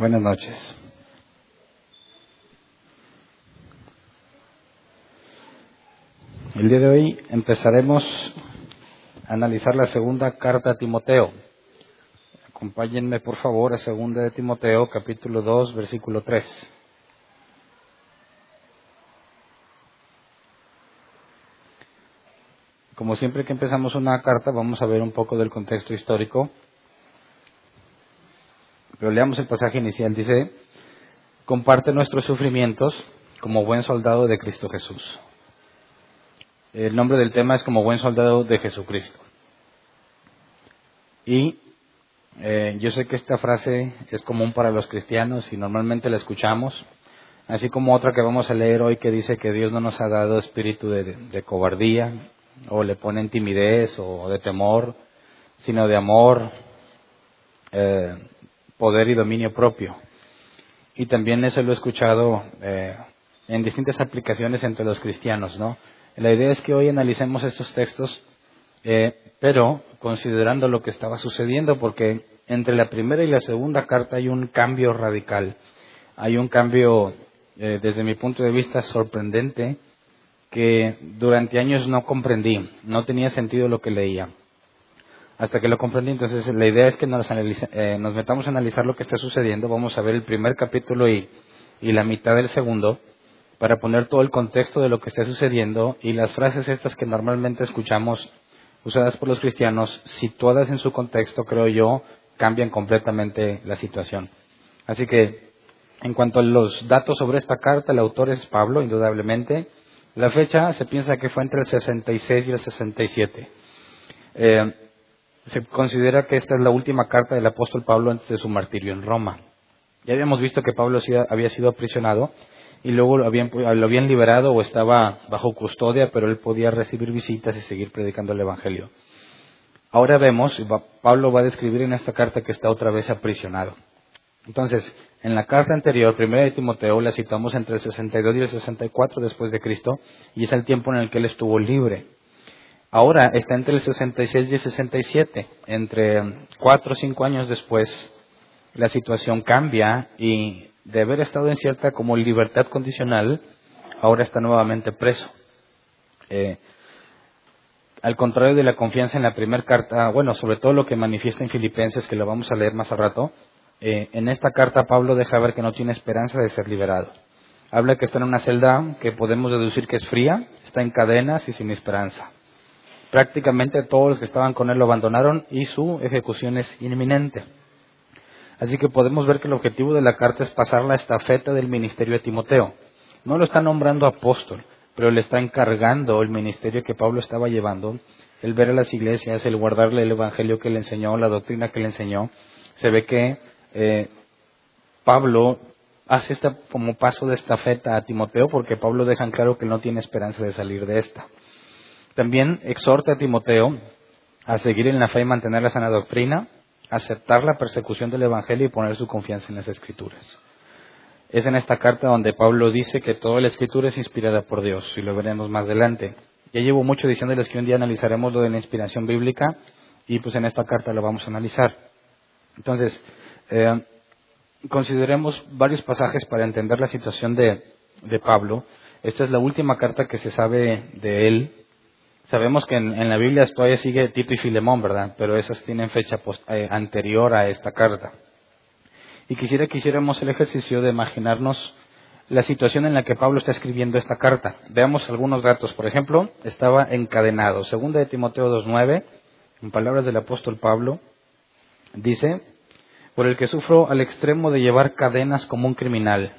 Buenas noches. El día de hoy empezaremos a analizar la segunda carta a Timoteo. Acompáñenme por favor a segunda de Timoteo, capítulo 2, versículo 3. Como siempre que empezamos una carta, vamos a ver un poco del contexto histórico. Pero leamos el pasaje inicial. Dice, comparte nuestros sufrimientos como buen soldado de Cristo Jesús. El nombre del tema es como buen soldado de Jesucristo. Y eh, yo sé que esta frase es común para los cristianos y normalmente la escuchamos, así como otra que vamos a leer hoy que dice que Dios no nos ha dado espíritu de, cobardía o le pone timidez o de temor, sino de amor, eh, poder y dominio propio. Y también eso lo he escuchado eh, en distintas aplicaciones entre los cristianos, ¿no? La idea es que hoy analicemos estos textos, eh, pero considerando lo que estaba sucediendo, porque entre la primera y la segunda carta hay un cambio radical, hay un cambio, eh, desde mi punto de vista, sorprendente, que durante años no comprendí, no tenía sentido lo que leía. Hasta que lo comprendí, entonces la idea es que nos, eh, nos metamos a analizar lo que está sucediendo. Vamos a ver el primer capítulo y, y la mitad del segundo para poner todo el contexto de lo que está sucediendo y las frases estas que normalmente escuchamos usadas por los cristianos, situadas en su contexto, creo yo, cambian completamente la situación. Así que, en cuanto a los datos sobre esta carta, el autor es Pablo, indudablemente. La fecha se piensa que fue entre el 66 y el 67. Eh, se considera que esta es la última carta del apóstol Pablo antes de su martirio en Roma. Ya habíamos visto que Pablo había sido aprisionado y luego lo habían, lo habían liberado o estaba bajo custodia, pero él podía recibir visitas y seguir predicando el Evangelio. Ahora vemos, Pablo va a describir en esta carta que está otra vez aprisionado. Entonces, en la carta anterior, primera de Timoteo, la citamos entre el 62 y el 64 después de Cristo, y es el tiempo en el que él estuvo libre. Ahora está entre el 66 y el 67, entre cuatro o cinco años después, la situación cambia y de haber estado en cierta como libertad condicional, ahora está nuevamente preso. Eh, al contrario de la confianza en la primera carta, bueno, sobre todo lo que manifiesta en Filipenses, que lo vamos a leer más a rato, eh, en esta carta Pablo deja ver que no tiene esperanza de ser liberado. Habla que está en una celda que podemos deducir que es fría, está en cadenas y sin esperanza. Prácticamente todos los que estaban con él lo abandonaron y su ejecución es inminente. Así que podemos ver que el objetivo de la carta es pasar la estafeta del ministerio a Timoteo. No lo está nombrando apóstol, pero le está encargando el ministerio que Pablo estaba llevando, el ver a las iglesias, el guardarle el evangelio que le enseñó, la doctrina que le enseñó. Se ve que eh, Pablo hace esta como paso de estafeta a Timoteo porque Pablo deja en claro que no tiene esperanza de salir de esta. También exhorta a Timoteo a seguir en la fe y mantener la sana doctrina, aceptar la persecución del Evangelio y poner su confianza en las Escrituras. Es en esta carta donde Pablo dice que toda la Escritura es inspirada por Dios, y lo veremos más adelante. Ya llevo mucho diciéndoles que un día analizaremos lo de la inspiración bíblica, y pues en esta carta lo vamos a analizar. Entonces, eh, consideremos varios pasajes para entender la situación de, de Pablo. Esta es la última carta que se sabe de él Sabemos que en, la Biblia todavía sigue Tito y Filemón, ¿verdad? Pero esas tienen fecha eh, anterior a esta carta. Y quisiera que hiciéramos el ejercicio de imaginarnos la situación en la que Pablo está escribiendo esta carta. Veamos algunos datos. Por ejemplo, estaba encadenado. Segunda de Timoteo 2.9, en palabras del apóstol Pablo, dice, por el que sufro al extremo de llevar cadenas como un criminal,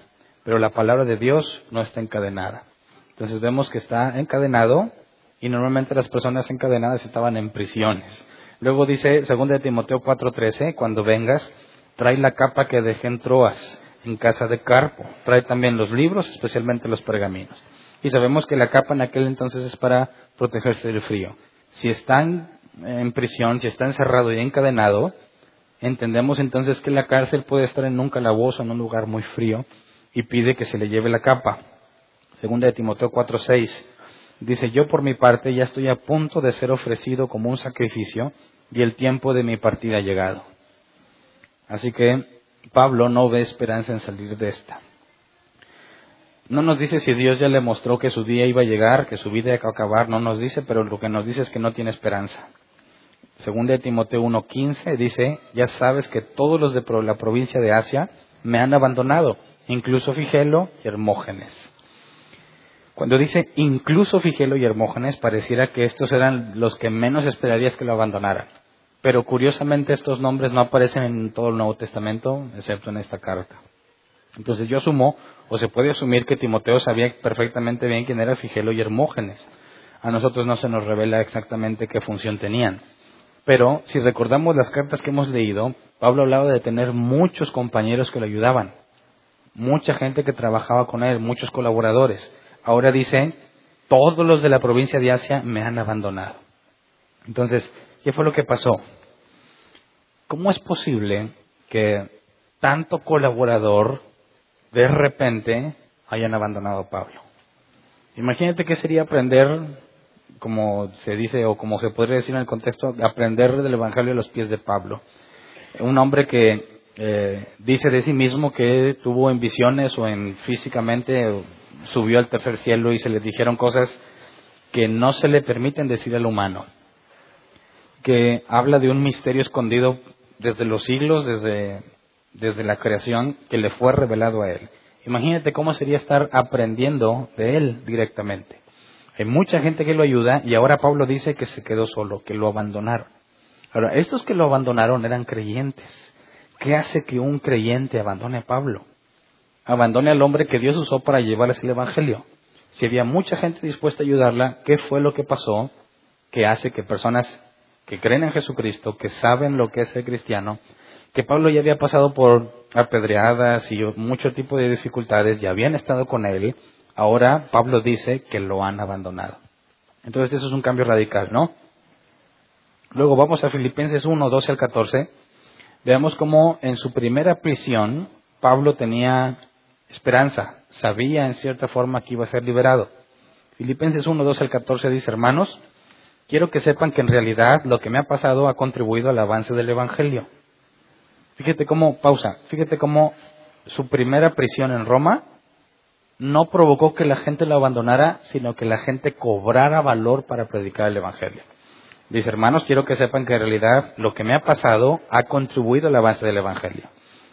pero la palabra de Dios no está encadenada. Entonces vemos que está encadenado y normalmente las personas encadenadas estaban en prisiones. Luego dice, 2 Timoteo 4:13, cuando vengas, trae la capa que dejé en Troas, en casa de Carpo, trae también los libros, especialmente los pergaminos. Y sabemos que la capa en aquel entonces es para protegerse del frío. Si está en prisión, si está encerrado y encadenado, entendemos entonces que la cárcel puede estar en un calabozo, en un lugar muy frío, y pide que se le lleve la capa. Segunda de Timoteo 4:6 dice, yo por mi parte ya estoy a punto de ser ofrecido como un sacrificio y el tiempo de mi partida ha llegado. Así que Pablo no ve esperanza en salir de esta. No nos dice si Dios ya le mostró que su día iba a llegar, que su vida iba a acabar, no nos dice, pero lo que nos dice es que no tiene esperanza. Segunda de Timoteo 1.15 dice, ya sabes que todos los de la provincia de Asia me han abandonado, incluso Figelo y Hermógenes. Cuando dice incluso Figelo y Hermógenes, pareciera que estos eran los que menos esperarías que lo abandonaran. Pero curiosamente estos nombres no aparecen en todo el Nuevo Testamento, excepto en esta carta. Entonces yo asumo, o se puede asumir que Timoteo sabía perfectamente bien quién era Figelo y Hermógenes. A nosotros no se nos revela exactamente qué función tenían. Pero si recordamos las cartas que hemos leído, Pablo hablaba de tener muchos compañeros que lo ayudaban, mucha gente que trabajaba con él, muchos colaboradores. Ahora dice, todos los de la provincia de Asia me han abandonado. Entonces, ¿Qué fue lo que pasó? ¿Cómo es posible que tanto colaborador de repente hayan abandonado a Pablo? Imagínate qué sería aprender, como se dice o como se podría decir en el contexto, aprender del Evangelio a los pies de Pablo. Un hombre que eh, dice de sí mismo que tuvo en visiones o en físicamente subió al tercer cielo y se le dijeron cosas que no se le permiten decir al humano que habla de un misterio escondido desde los siglos, desde, desde la creación, que le fue revelado a él. Imagínate cómo sería estar aprendiendo de él directamente. Hay mucha gente que lo ayuda y ahora Pablo dice que se quedó solo, que lo abandonaron. Ahora, estos que lo abandonaron eran creyentes. ¿Qué hace que un creyente abandone a Pablo? Abandone al hombre que Dios usó para llevarles el Evangelio. Si había mucha gente dispuesta a ayudarla, ¿qué fue lo que pasó que hace que personas que creen en Jesucristo, que saben lo que es ser cristiano, que Pablo ya había pasado por apedreadas y mucho tipo de dificultades, y habían estado con él, ahora Pablo dice que lo han abandonado. Entonces eso es un cambio radical, ¿no? Luego vamos a Filipenses 1, 12 al 14. Veamos cómo en su primera prisión Pablo tenía esperanza, sabía en cierta forma que iba a ser liberado. Filipenses 1, 12 al 14 dice, hermanos, quiero que sepan que en realidad lo que me ha pasado ha contribuido al avance del Evangelio. Fíjate cómo, pausa, fíjate cómo su primera prisión en Roma no provocó que la gente lo abandonara, sino que la gente cobrara valor para predicar el Evangelio. Dice, hermanos, quiero que sepan que en realidad lo que me ha pasado ha contribuido al avance del Evangelio.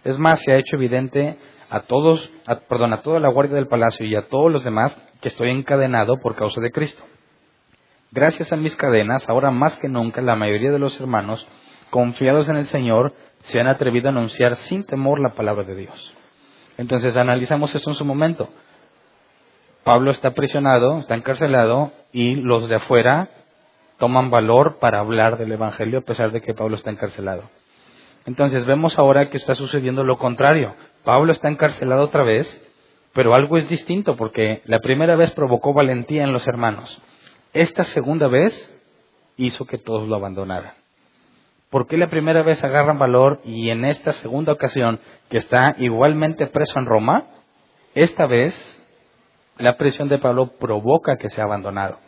Es más, se ha hecho evidente a todos, perdón, a toda la guardia del palacio y a todos los demás que estoy encadenado por causa de Cristo. Gracias a mis cadenas, ahora más que nunca, la mayoría de los hermanos, confiados en el Señor, se han atrevido a anunciar sin temor la palabra de Dios. Entonces analizamos esto en su momento. Pablo está prisionado, está encarcelado y los de afuera toman valor para hablar del Evangelio a pesar de que Pablo está encarcelado. Entonces vemos ahora que está sucediendo lo contrario. Pablo está encarcelado otra vez, pero algo es distinto porque la primera vez provocó valentía en los hermanos. Esta segunda vez hizo que todos lo abandonaran. ¿Por qué la primera vez agarran valor y en esta segunda ocasión, que está igualmente preso en Roma, esta vez la presión de Pablo provoca que sea abandonado?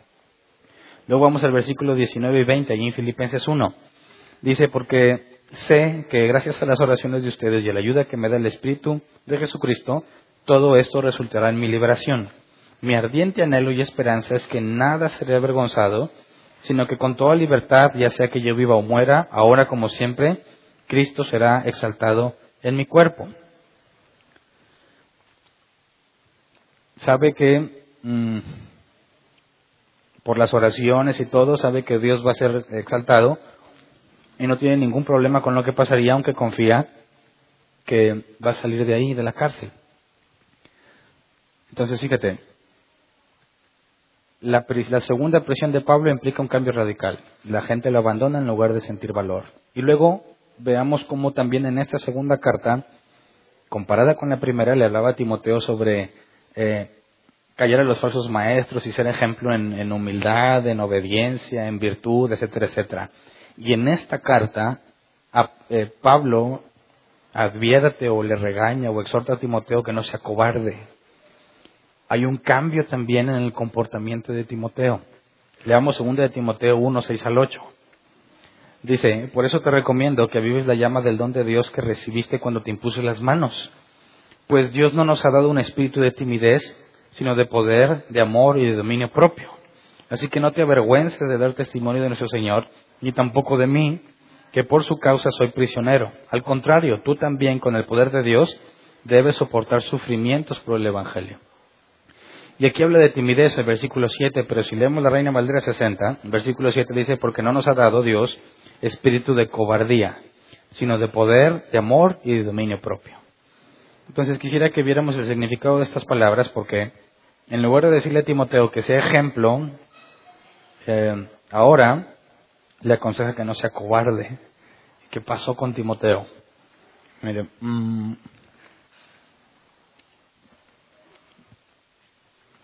Luego vamos al versículo 19 y 20, allí en Filipenses 1. Dice, porque sé que gracias a las oraciones de ustedes y a la ayuda que me da el Espíritu de Jesucristo, todo esto resultará en mi liberación. Mi ardiente anhelo y esperanza es que nada seré avergonzado, sino que con toda libertad, ya sea que yo viva o muera, ahora como siempre, Cristo será exaltado en mi cuerpo. Sabe que mm, por las oraciones y todo, sabe que Dios va a ser exaltado y no tiene ningún problema con lo que pasaría, aunque confía que va a salir de ahí, de la cárcel. Entonces, fíjate, la, segunda presión de Pablo implica un cambio radical. La gente lo abandona en lugar de sentir valor. Y luego veamos cómo también en esta segunda carta, comparada con la primera, le hablaba a Timoteo sobre eh, callar a los falsos maestros y ser ejemplo en, humildad, en obediencia, en virtud, etcétera, etcétera. Y en esta carta, eh, Pablo advierte o le regaña o exhorta a Timoteo que no se acobarde. Hay un cambio también en el comportamiento de Timoteo. Leamos 2 de Timoteo 1, 6 al 8. Dice, por eso te recomiendo que vives la llama del don de Dios que recibiste cuando te impuse las manos. Pues Dios no nos ha dado un espíritu de timidez, sino de poder, de amor y de dominio propio. Así que no te avergüences de dar testimonio de nuestro Señor, ni tampoco de mí, que por su causa soy prisionero. Al contrario, tú también, con el poder de Dios, debes soportar sufrimientos por el Evangelio. Y aquí habla de timidez el versículo 7, pero si leemos la Reina Valdera 60, el versículo 7 dice, porque no nos ha dado Dios espíritu de cobardía, sino de poder, de amor y de dominio propio. Entonces quisiera que viéramos el significado de estas palabras porque en lugar de decirle a Timoteo que sea ejemplo, eh, ahora le aconseja que no sea cobarde. ¿Qué pasó con Timoteo? Mire, mm,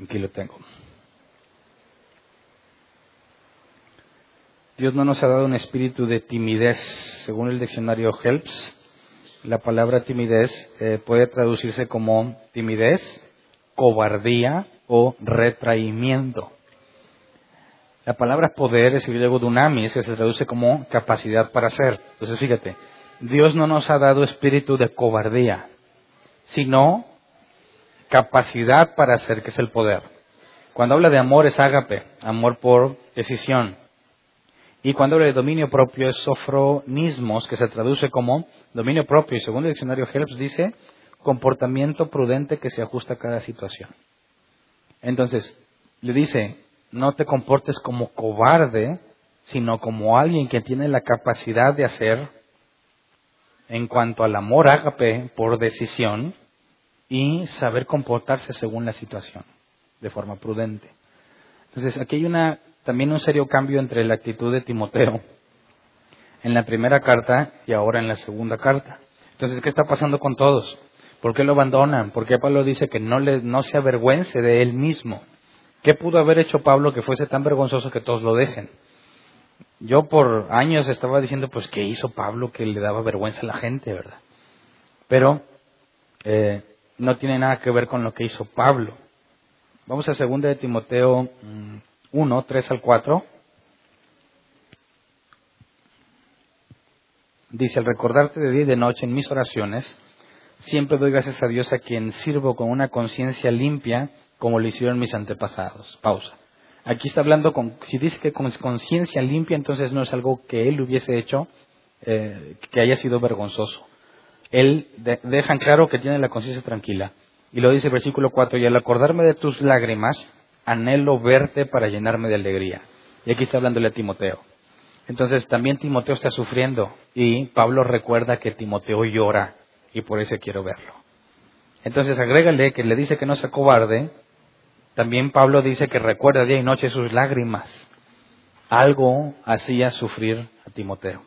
aquí lo tengo. Dios no nos ha dado un espíritu de timidez. Según el diccionario Helps, la palabra timidez eh, puede traducirse como timidez, cobardía o retraimiento. La palabra poder es el griego dunamis, que se traduce como capacidad para hacer. Entonces, fíjate, Dios no nos ha dado espíritu de cobardía, sino capacidad para hacer, que es el poder. Cuando habla de amor es ágape, amor por decisión. Y cuando habla de dominio propio es sofronismos, que se traduce como dominio propio. Y según el diccionario Helps dice comportamiento prudente que se ajusta a cada situación. Entonces, le dice, no te comportes como cobarde, sino como alguien que tiene la capacidad de hacer en cuanto al amor ágape por decisión y saber comportarse según la situación, de forma prudente. Entonces, aquí hay una, también un serio cambio entre la actitud de Timoteo en la primera carta y ahora en la segunda carta. Entonces, ¿qué está pasando con todos? ¿Por qué lo abandonan? ¿Por qué Pablo dice que no, le, no se avergüence de él mismo? ¿Qué pudo haber hecho Pablo que fuese tan vergonzoso que todos lo dejen? Yo por años estaba diciendo, pues, ¿qué hizo Pablo que le daba vergüenza a la gente, verdad? Pero eh, no tiene nada que ver con lo que hizo Pablo. Vamos a 2 de Timoteo 1, mm, 3 al 4. Dice, al recordarte de día y de noche en mis oraciones, siempre doy gracias a Dios a quien sirvo con una conciencia limpia como lo hicieron mis antepasados. Pausa. Aquí está hablando con, si dice que con conciencia limpia, entonces no es algo que él hubiese hecho eh, que haya sido vergonzoso. Él dejan claro que tiene la conciencia tranquila. Y lo dice el versículo 4, y al acordarme de tus lágrimas, anhelo verte para llenarme de alegría. Y aquí está hablándole a Timoteo. Entonces también Timoteo está sufriendo y Pablo recuerda que Timoteo llora y por eso quiero verlo. Entonces agrégale que le dice que no se cobarde también Pablo dice que recuerda día y noche sus lágrimas. Algo hacía sufrir a Timoteo.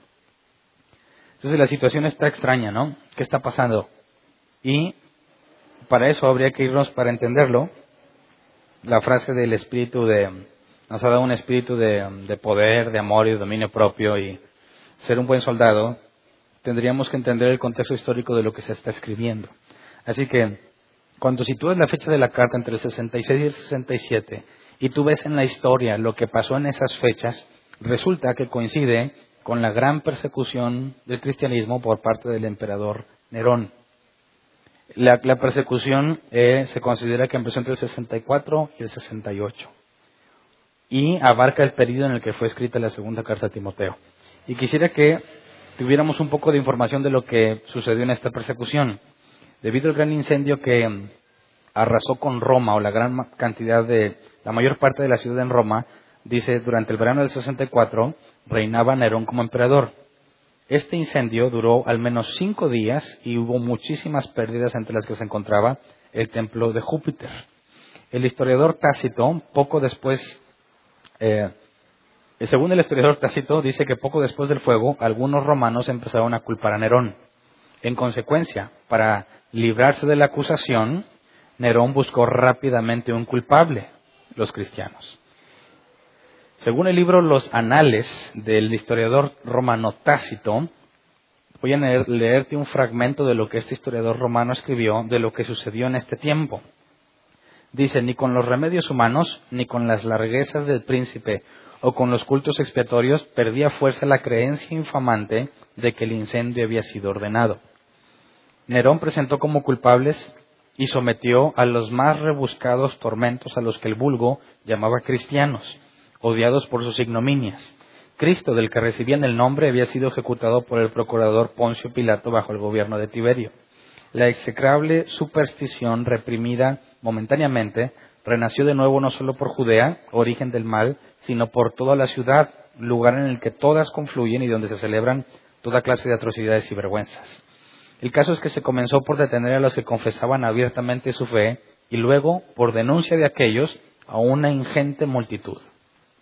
Entonces la situación está extraña, ¿no? ¿Qué está pasando? Y para eso habría que irnos para entenderlo. La frase del espíritu de, nos ha dado un espíritu de, de poder, de amor y de dominio propio y ser un buen soldado, tendríamos que entender el contexto histórico de lo que se está escribiendo. Así que cuando sitúas la fecha de la carta entre el 66 y el 67 y tú ves en la historia lo que pasó en esas fechas, resulta que coincide con la gran persecución del cristianismo por parte del emperador Nerón. La, persecución eh, se considera que empezó entre el 64 y el 68 y abarca el periodo en el que fue escrita la segunda carta a Timoteo. Y quisiera que tuviéramos un poco de información de lo que sucedió en esta persecución. Debido al gran incendio que arrasó con Roma, o la gran cantidad de, la mayor parte de la ciudad en Roma, dice, durante el verano del 64 reinaba Nerón como emperador. Este incendio duró al menos cinco días y hubo muchísimas pérdidas entre las que se encontraba el templo de Júpiter. El historiador Tácito, poco después, eh, Según el historiador Tácito, dice que poco después del fuego, algunos romanos empezaron a culpar a Nerón. En consecuencia, para librarse de la acusación, Nerón buscó rápidamente un culpable, los cristianos. Según el libro Los Anales del historiador romano Tácito, voy a leerte un fragmento de lo que este historiador romano escribió de lo que sucedió en este tiempo. Dice, ni con los remedios humanos, ni con las larguezas del príncipe o con los cultos expiatorios perdía fuerza la creencia infamante de que el incendio había sido ordenado. Nerón presentó como culpables y sometió a los más rebuscados tormentos a los que el vulgo llamaba cristianos, odiados por sus ignominias. Cristo, del que recibían el nombre, había sido ejecutado por el procurador Poncio Pilato bajo el gobierno de Tiberio. La execrable superstición reprimida momentáneamente renació de nuevo no solo por Judea, origen del mal, sino por toda la ciudad, lugar en el que todas confluyen y donde se celebran toda clase de atrocidades y vergüenzas. El caso es que se comenzó por detener a los que confesaban abiertamente su fe y luego, por denuncia de aquellos, a una ingente multitud.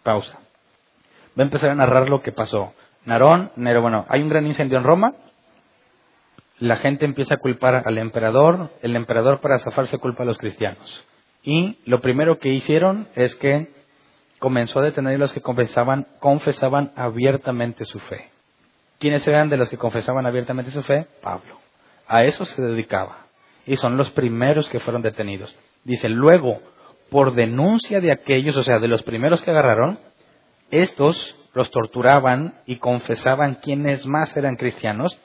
Pausa. Va a empezar a narrar lo que pasó. Narón, Nero, bueno, hay un gran incendio en Roma, la gente empieza a culpar al emperador, el emperador para zafarse culpa a los cristianos. Y lo primero que hicieron es que comenzó a detener a los que confesaban, confesaban abiertamente su fe. ¿Quiénes eran de los que confesaban abiertamente su fe? Pablo. A eso se dedicaba. Y son los primeros que fueron detenidos. Dice, luego, por denuncia de aquellos, o sea, de los primeros que agarraron, estos los torturaban y confesaban quiénes más eran cristianos,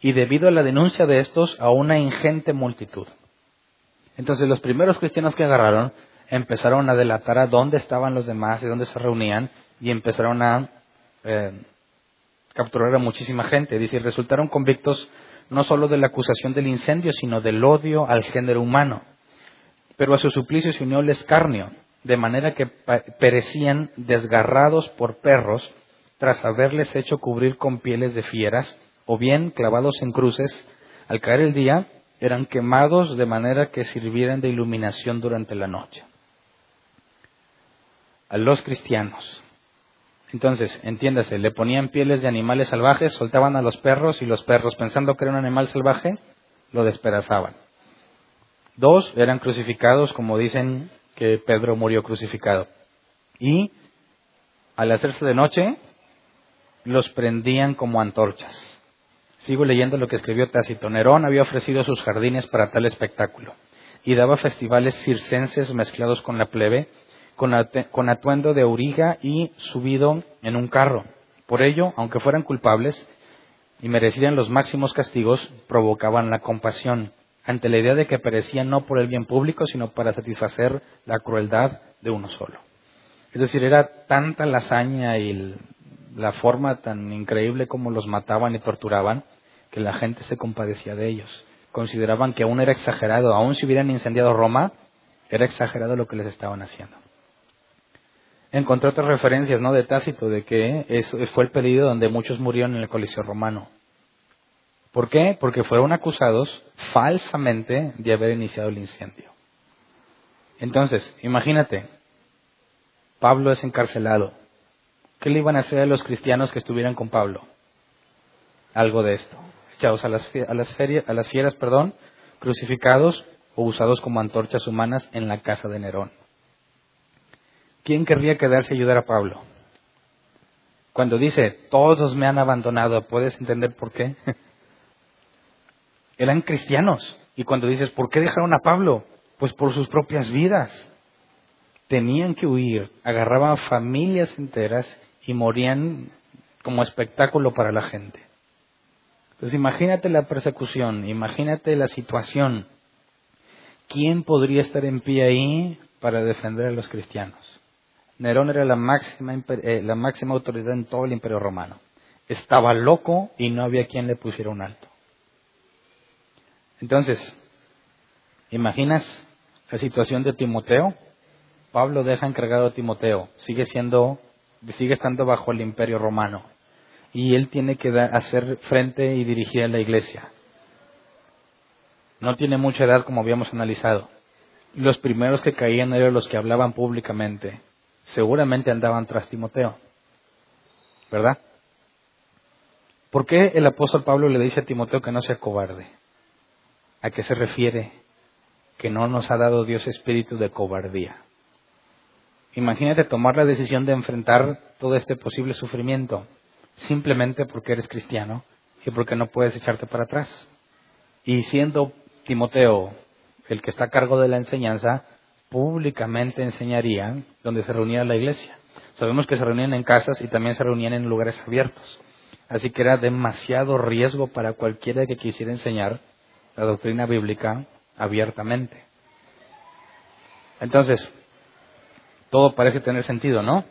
y debido a la denuncia de estos, a una ingente multitud. Entonces los primeros cristianos que agarraron empezaron a delatar a dónde estaban los demás y dónde se reunían y empezaron a eh, capturar a muchísima gente. Dice, resultaron convictos no solo de la acusación del incendio, sino del odio al género humano. Pero a su suplicio se unió el escarnio, de manera que perecían desgarrados por perros tras haberles hecho cubrir con pieles de fieras, o bien clavados en cruces, al caer el día, eran quemados de manera que sirvieran de iluminación durante la noche. A los cristianos. Entonces, entiéndase, le ponían pieles de animales salvajes, soltaban a los perros y los perros, pensando que era un animal salvaje, lo despedazaban. Dos, eran crucificados, como dicen que Pedro murió crucificado. Y al hacerse de noche, los prendían como antorchas. Sigo leyendo lo que escribió Tácito. Nerón había ofrecido sus jardines para tal espectáculo y daba festivales circenses mezclados con la plebe, con, atuendo de auriga y subido en un carro. Por ello, aunque fueran culpables y merecían los máximos castigos, provocaban la compasión ante la idea de que perecían no por el bien público, sino para satisfacer la crueldad de uno solo. Es decir, era tanta la hazaña y la forma tan increíble como los mataban y torturaban, que la gente se compadecía de ellos. Consideraban que aún era exagerado, aún si hubieran incendiado Roma, era exagerado lo que les estaban haciendo. Encontré otras referencias ¿no? de Tácito de que eso fue el periodo donde muchos murieron en el Coliseo Romano. ¿Por qué? Porque fueron acusados falsamente de haber iniciado el incendio. Entonces, imagínate, Pablo es encarcelado. ¿Qué le iban a hacer a los cristianos que estuvieran con Pablo? Algo de esto echados a las, a las, a las fieras, perdón, crucificados o usados como antorchas humanas en la casa de Nerón. ¿Quién querría quedarse a ayudar a Pablo? Cuando dice, todos me han abandonado, ¿puedes entender por qué? Eran cristianos. Y cuando dices, ¿por qué dejaron a Pablo? Pues por sus propias vidas. Tenían que huir, agarraban familias enteras y morían como espectáculo para la gente. Entonces imagínate la persecución, imagínate la situación. ¿Quién podría estar en pie ahí para defender a los cristianos? Nerón era la máxima, eh, la máxima autoridad en todo el imperio romano. Estaba loco y no había quien le pusiera un alto. Entonces, ¿imaginas la situación de Timoteo? Pablo deja encargado a Timoteo, sigue siendo, sigue estando bajo el imperio romano y él tiene que hacer frente y dirigir a la iglesia. No tiene mucha edad como habíamos analizado. Los primeros que caían eran los que hablaban públicamente. Seguramente andaban tras Timoteo. ¿verdad? ¿Por qué el apóstol Pablo le dice a Timoteo que no sea cobarde? ¿A qué se refiere? Que no nos ha dado Dios espíritu de cobardía. Imagínate tomar la decisión de enfrentar todo este posible sufrimiento simplemente porque eres cristiano y porque no puedes echarte para atrás. Y siendo Timoteo el que está a cargo de la enseñanza, públicamente enseñaría donde se reunía la iglesia. Sabemos que se reunían en casas y también se reunían en lugares abiertos. Así que era demasiado riesgo para cualquiera que quisiera enseñar la doctrina bíblica abiertamente. Entonces, todo parece tener sentido, ¿no?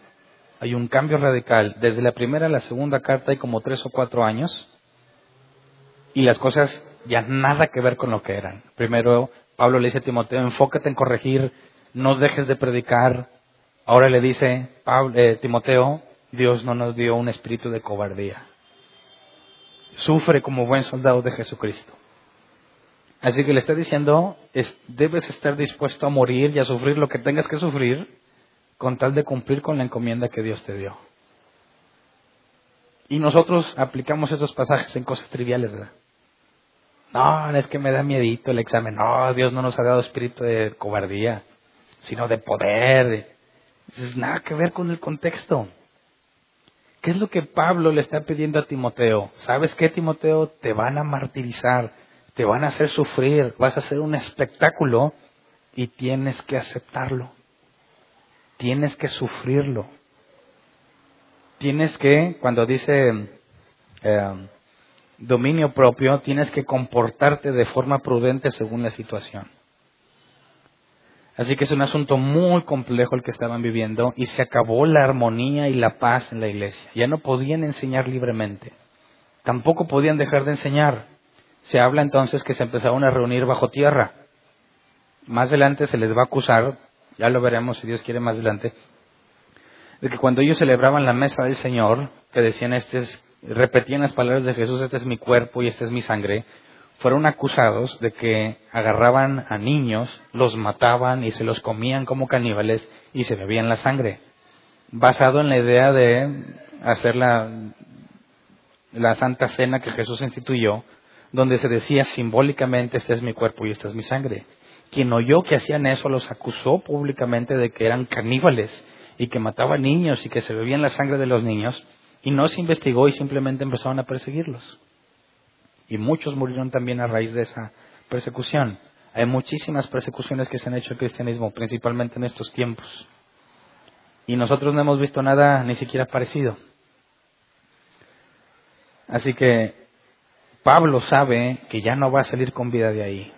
Hay un cambio radical. Desde la primera a la segunda carta hay como tres o cuatro años y las cosas ya nada que ver con lo que eran. Primero, Pablo le dice a Timoteo, enfócate en corregir, no dejes de predicar. Ahora le dice Pablo, eh, Timoteo, Dios no nos dio un espíritu de cobardía. Sufre como buen soldado de Jesucristo. Así que le está diciendo, es, debes estar dispuesto a morir y a sufrir lo que tengas que sufrir con tal de cumplir con la encomienda que Dios te dio. Y nosotros aplicamos esos pasajes en cosas triviales, ¿verdad? No, es que me da miedito el examen. No, Dios no nos ha dado espíritu de cobardía, sino de poder. Es nada que ver con el contexto. ¿Qué es lo que Pablo le está pidiendo a Timoteo? ¿Sabes qué, Timoteo? Te van a martirizar, te van a hacer sufrir, vas a hacer un espectáculo y tienes que aceptarlo. Tienes que sufrirlo. Tienes que, cuando dice eh, dominio propio, tienes que comportarte de forma prudente según la situación. Así que es un asunto muy complejo el que estaban viviendo y se acabó la armonía y la paz en la iglesia. Ya no podían enseñar libremente. Tampoco podían dejar de enseñar. Se habla entonces que se empezaron a reunir bajo tierra. Más adelante se les va a acusar, ya lo veremos si Dios quiere más adelante, de que cuando ellos celebraban la mesa del Señor, que decían este es repetían las palabras de Jesús, este es mi cuerpo y esta es mi sangre, fueron acusados de que agarraban a niños, los mataban y se los comían como caníbales y se bebían la sangre, basado en la idea de hacer la, la Santa Cena que Jesús instituyó, donde se decía simbólicamente, este es mi cuerpo y esta es mi sangre. Quien oyó que hacían eso los acusó públicamente de que eran caníbales y que mataban niños y que se bebían la sangre de los niños y no se investigó y simplemente empezaron a perseguirlos. Y muchos murieron también a raíz de esa persecución. Hay muchísimas persecuciones que se han hecho al cristianismo, principalmente en estos tiempos. Y nosotros no hemos visto nada ni siquiera parecido. Así que Pablo sabe que ya no va a salir con vida de ahí.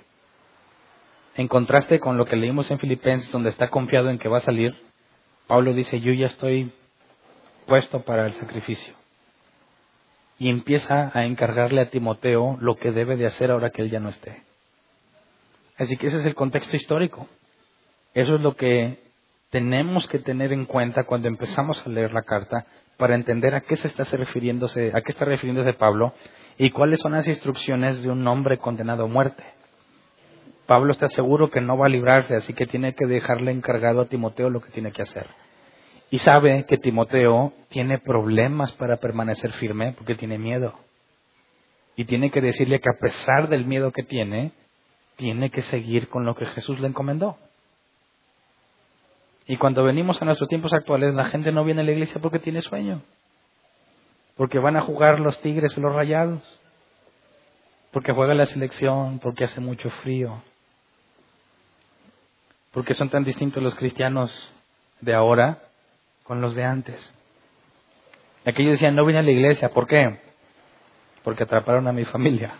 En contraste con lo que leímos en Filipenses, donde está confiado en que va a salir, Pablo dice, yo ya estoy puesto para el sacrificio. Y empieza a encargarle a Timoteo lo que debe de hacer ahora que él ya no esté. Así que ese es el contexto histórico. Eso es lo que tenemos que tener en cuenta cuando empezamos a leer la carta para entender a qué se está refiriéndose, a qué está refiriéndose Pablo y cuáles son las instrucciones de un hombre condenado a muerte. Pablo está seguro que no va a librarse, así que tiene que dejarle encargado a Timoteo lo que tiene que hacer. Y sabe que Timoteo tiene problemas para permanecer firme porque tiene miedo. Y tiene que decirle que a pesar del miedo que tiene, tiene que seguir con lo que Jesús le encomendó. Y cuando venimos a nuestros tiempos actuales, la gente no viene a la iglesia porque tiene sueño. Porque van a jugar los tigres y los rayados. Porque juega la selección, porque hace mucho frío. Porque son tan distintos los cristianos de ahora con los de antes. Aquellos decían, no vine a la iglesia, ¿por qué? Porque atraparon a mi familia.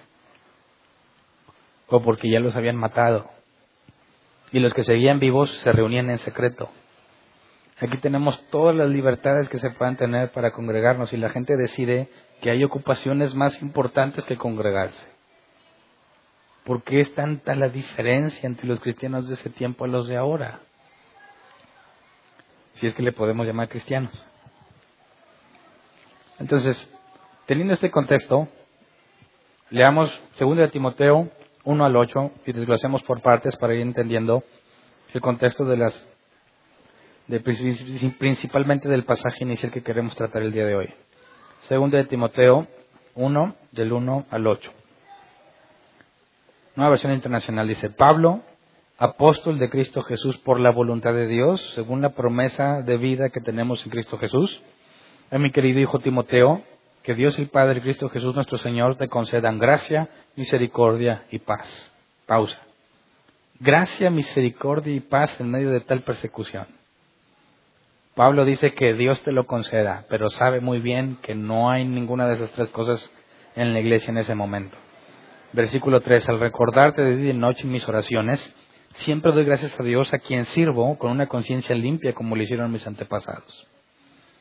O porque ya los habían matado. Y los que seguían vivos se reunían en secreto. Aquí tenemos todas las libertades que se puedan tener para congregarnos y la gente decide que hay ocupaciones más importantes que congregarse. ¿Por qué es tanta la diferencia entre los cristianos de ese tiempo y los de ahora? Si es que le podemos llamar cristianos. Entonces, teniendo este contexto, leamos 2 de Timoteo 1 al 8 y desglosemos por partes para ir entendiendo el contexto de las de, principalmente del pasaje inicial que queremos tratar el día de hoy. Segundo de Timoteo 1, del 1 al 8. Nueva versión internacional dice, Pablo, apóstol de Cristo Jesús por la voluntad de Dios, según la promesa de vida que tenemos en Cristo Jesús. A mi querido hijo Timoteo, que Dios el Padre, Cristo Jesús nuestro Señor, te concedan gracia, misericordia y paz. Pausa. Gracia, misericordia y paz en medio de tal persecución. Pablo dice que Dios te lo conceda, pero sabe muy bien que no hay ninguna de esas tres cosas en la iglesia en ese momento. Versículo 3. Al recordarte de día y noche mis oraciones, siempre doy gracias a Dios a quien sirvo con una conciencia limpia como lo hicieron mis antepasados.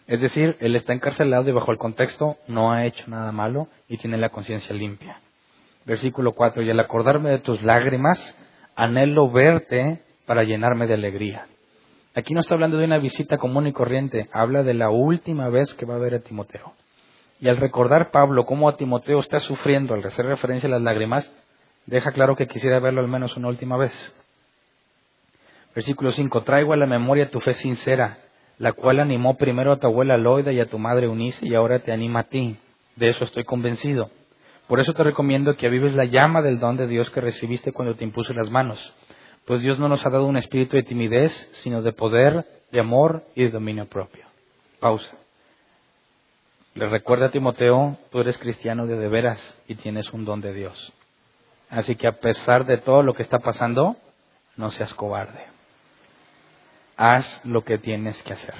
Es decir, él está encarcelado y bajo el contexto no ha hecho nada malo y tiene la conciencia limpia. Versículo 4. Y al acordarme de tus lágrimas, anhelo verte para llenarme de alegría. Aquí no está hablando de una visita común y corriente, habla de la última vez que va a ver a Timoteo. Y al recordar Pablo cómo a Timoteo está sufriendo al hacer referencia a las lágrimas, deja claro que quisiera verlo al menos una última vez. Versículo 5. Traigo a la memoria tu fe sincera, la cual animó primero a tu abuela Loida y a tu madre Unice y ahora te anima a ti. De eso estoy convencido. Por eso te recomiendo que avives la llama del don de Dios que recibiste cuando te impuso las manos. Pues Dios no nos ha dado un espíritu de timidez, sino de poder, de amor y de dominio propio. Pausa. Le recuerda a Timoteo, tú eres cristiano de de veras y tienes un don de Dios. Así que a pesar de todo lo que está pasando, no seas cobarde. Haz lo que tienes que hacer.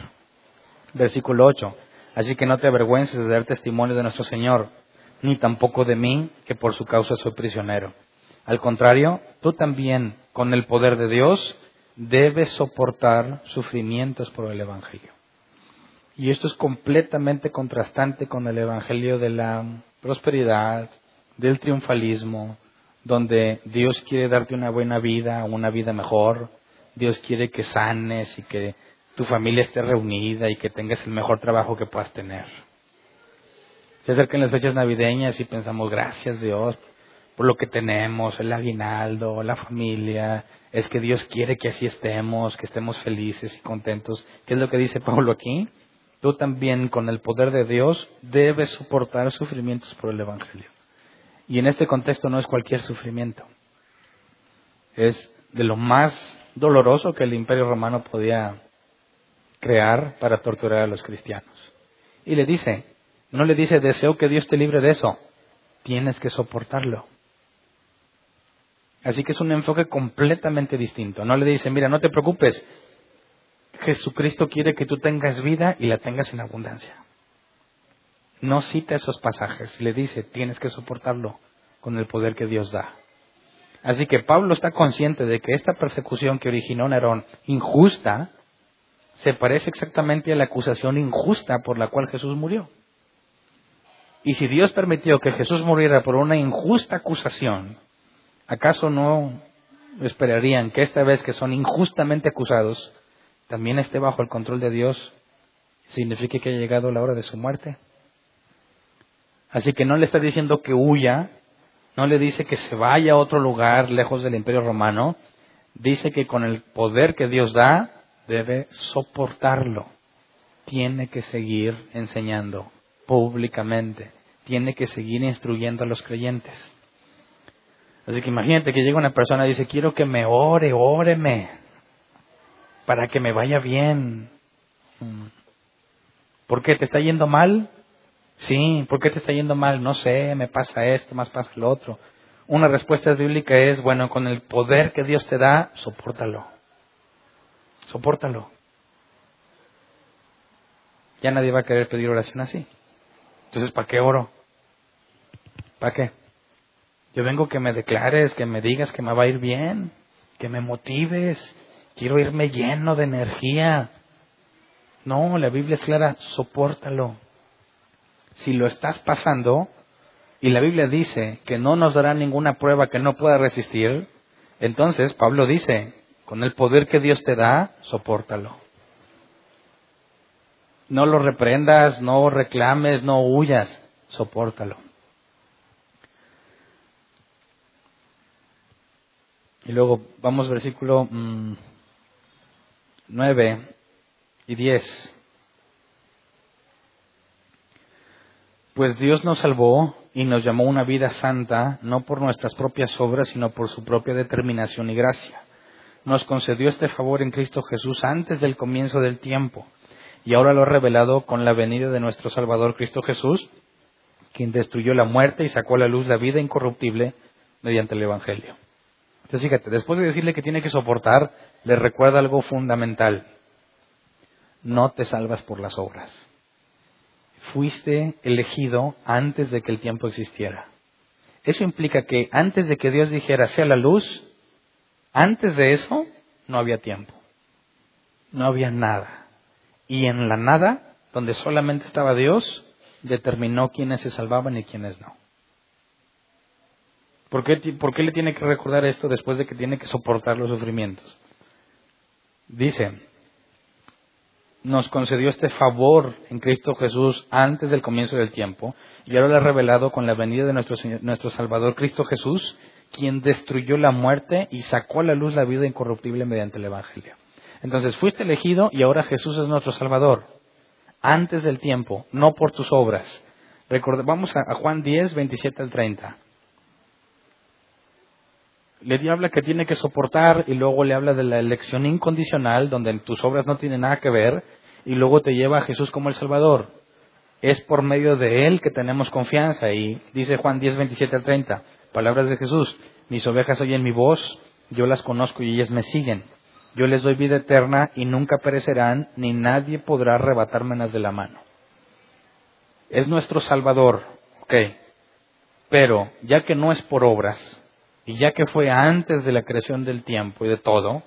Versículo 8. Así que no te avergüences de dar testimonio de nuestro Señor, ni tampoco de mí, que por su causa soy prisionero. Al contrario, tú también, con el poder de Dios, debes soportar sufrimientos por el Evangelio. Y esto es completamente contrastante con el Evangelio de la prosperidad, del triunfalismo, donde Dios quiere darte una buena vida, una vida mejor, Dios quiere que sanes y que tu familia esté reunida y que tengas el mejor trabajo que puedas tener. Se acercan las fechas navideñas y pensamos, gracias Dios por lo que tenemos, el aguinaldo, la familia, es que Dios quiere que así estemos, que estemos felices y contentos. ¿Qué es lo que dice Pablo aquí? tú también con el poder de Dios debes soportar sufrimientos por el Evangelio. Y en este contexto no es cualquier sufrimiento. Es de lo más doloroso que el imperio romano podía crear para torturar a los cristianos. Y le dice, no le dice, deseo que Dios te libre de eso, tienes que soportarlo. Así que es un enfoque completamente distinto. No le dice, mira, no te preocupes, Jesucristo quiere que tú tengas vida y la tengas en abundancia. No cita esos pasajes, le dice, tienes que soportarlo con el poder que Dios da. Así que Pablo está consciente de que esta persecución que originó Nerón, injusta, se parece exactamente a la acusación injusta por la cual Jesús murió. Y si Dios permitió que Jesús muriera por una injusta acusación, ¿acaso no esperarían que esta vez que son injustamente acusados, también esté bajo el control de Dios, significa que ha llegado la hora de su muerte. Así que no le está diciendo que huya, no le dice que se vaya a otro lugar lejos del imperio romano, dice que con el poder que Dios da debe soportarlo. Tiene que seguir enseñando públicamente, tiene que seguir instruyendo a los creyentes. Así que imagínate que llega una persona y dice, quiero que me ore, óreme para que me vaya bien. Mm. ¿Por qué te está yendo mal? Sí, ¿por qué te está yendo mal? No sé, me pasa esto, más pasa lo otro. Una respuesta bíblica es, bueno, con el poder que Dios te da, sopórtalo. Sopórtalo. Ya nadie va a querer pedir oración así. Entonces, ¿para qué oro? ¿Para qué? Yo vengo que me declares, que me digas que me va a ir bien, que me motives, Quiero irme lleno de energía. No, la Biblia es clara, sopórtalo. Si lo estás pasando, y la Biblia dice que no nos dará ninguna prueba que no pueda resistir, entonces Pablo dice, con el poder que Dios te da, sopórtalo. No lo reprendas, no reclames, no huyas, sopórtalo. Y luego vamos versículo mm, 9 y 10. Pues Dios nos salvó y nos llamó una vida santa, no por nuestras propias obras, sino por su propia determinación y gracia. Nos concedió este favor en Cristo Jesús antes del comienzo del tiempo, y ahora lo ha revelado con la venida de nuestro Salvador Cristo Jesús, quien destruyó la muerte y sacó a la luz la vida incorruptible mediante el Evangelio. Entonces fíjate, después de decirle que tiene que soportar, le recuerda algo fundamental. No te salvas por las obras fuiste elegido antes de que el tiempo existiera. Eso implica que antes de que Dios dijera sea la luz, antes de eso no había tiempo. No había nada. Y en la nada, donde solamente estaba Dios, determinó quiénes se salvaban y quiénes no. ¿Por qué, ¿Por qué, le tiene que recordar esto después de que tiene que soportar los sufrimientos? Dice, nos concedió este favor en Cristo Jesús antes del comienzo del tiempo y ahora lo ha revelado con la venida de nuestro, nuestro Salvador Cristo Jesús, quien destruyó la muerte y sacó a la luz la vida incorruptible mediante el Evangelio. Entonces fuiste elegido y ahora Jesús es nuestro Salvador, antes del tiempo, no por tus obras. vamos a, a Juan 10, 27 al 30 le habla que tiene que soportar y luego le habla de la elección incondicional, donde tus obras no tienen nada que ver, y luego te lleva a Jesús como el Salvador. Es por medio de Él que tenemos confianza. Y dice Juan 10, 27 al 30, palabras de Jesús, mis ovejas oyen mi voz, yo las conozco y ellas me siguen. Yo les doy vida eterna y nunca perecerán, ni nadie podrá arrebatármelas de la mano. Es nuestro Salvador, ok. Pero ya que no es por obras, y ya que fue antes de la creación del tiempo y de todo,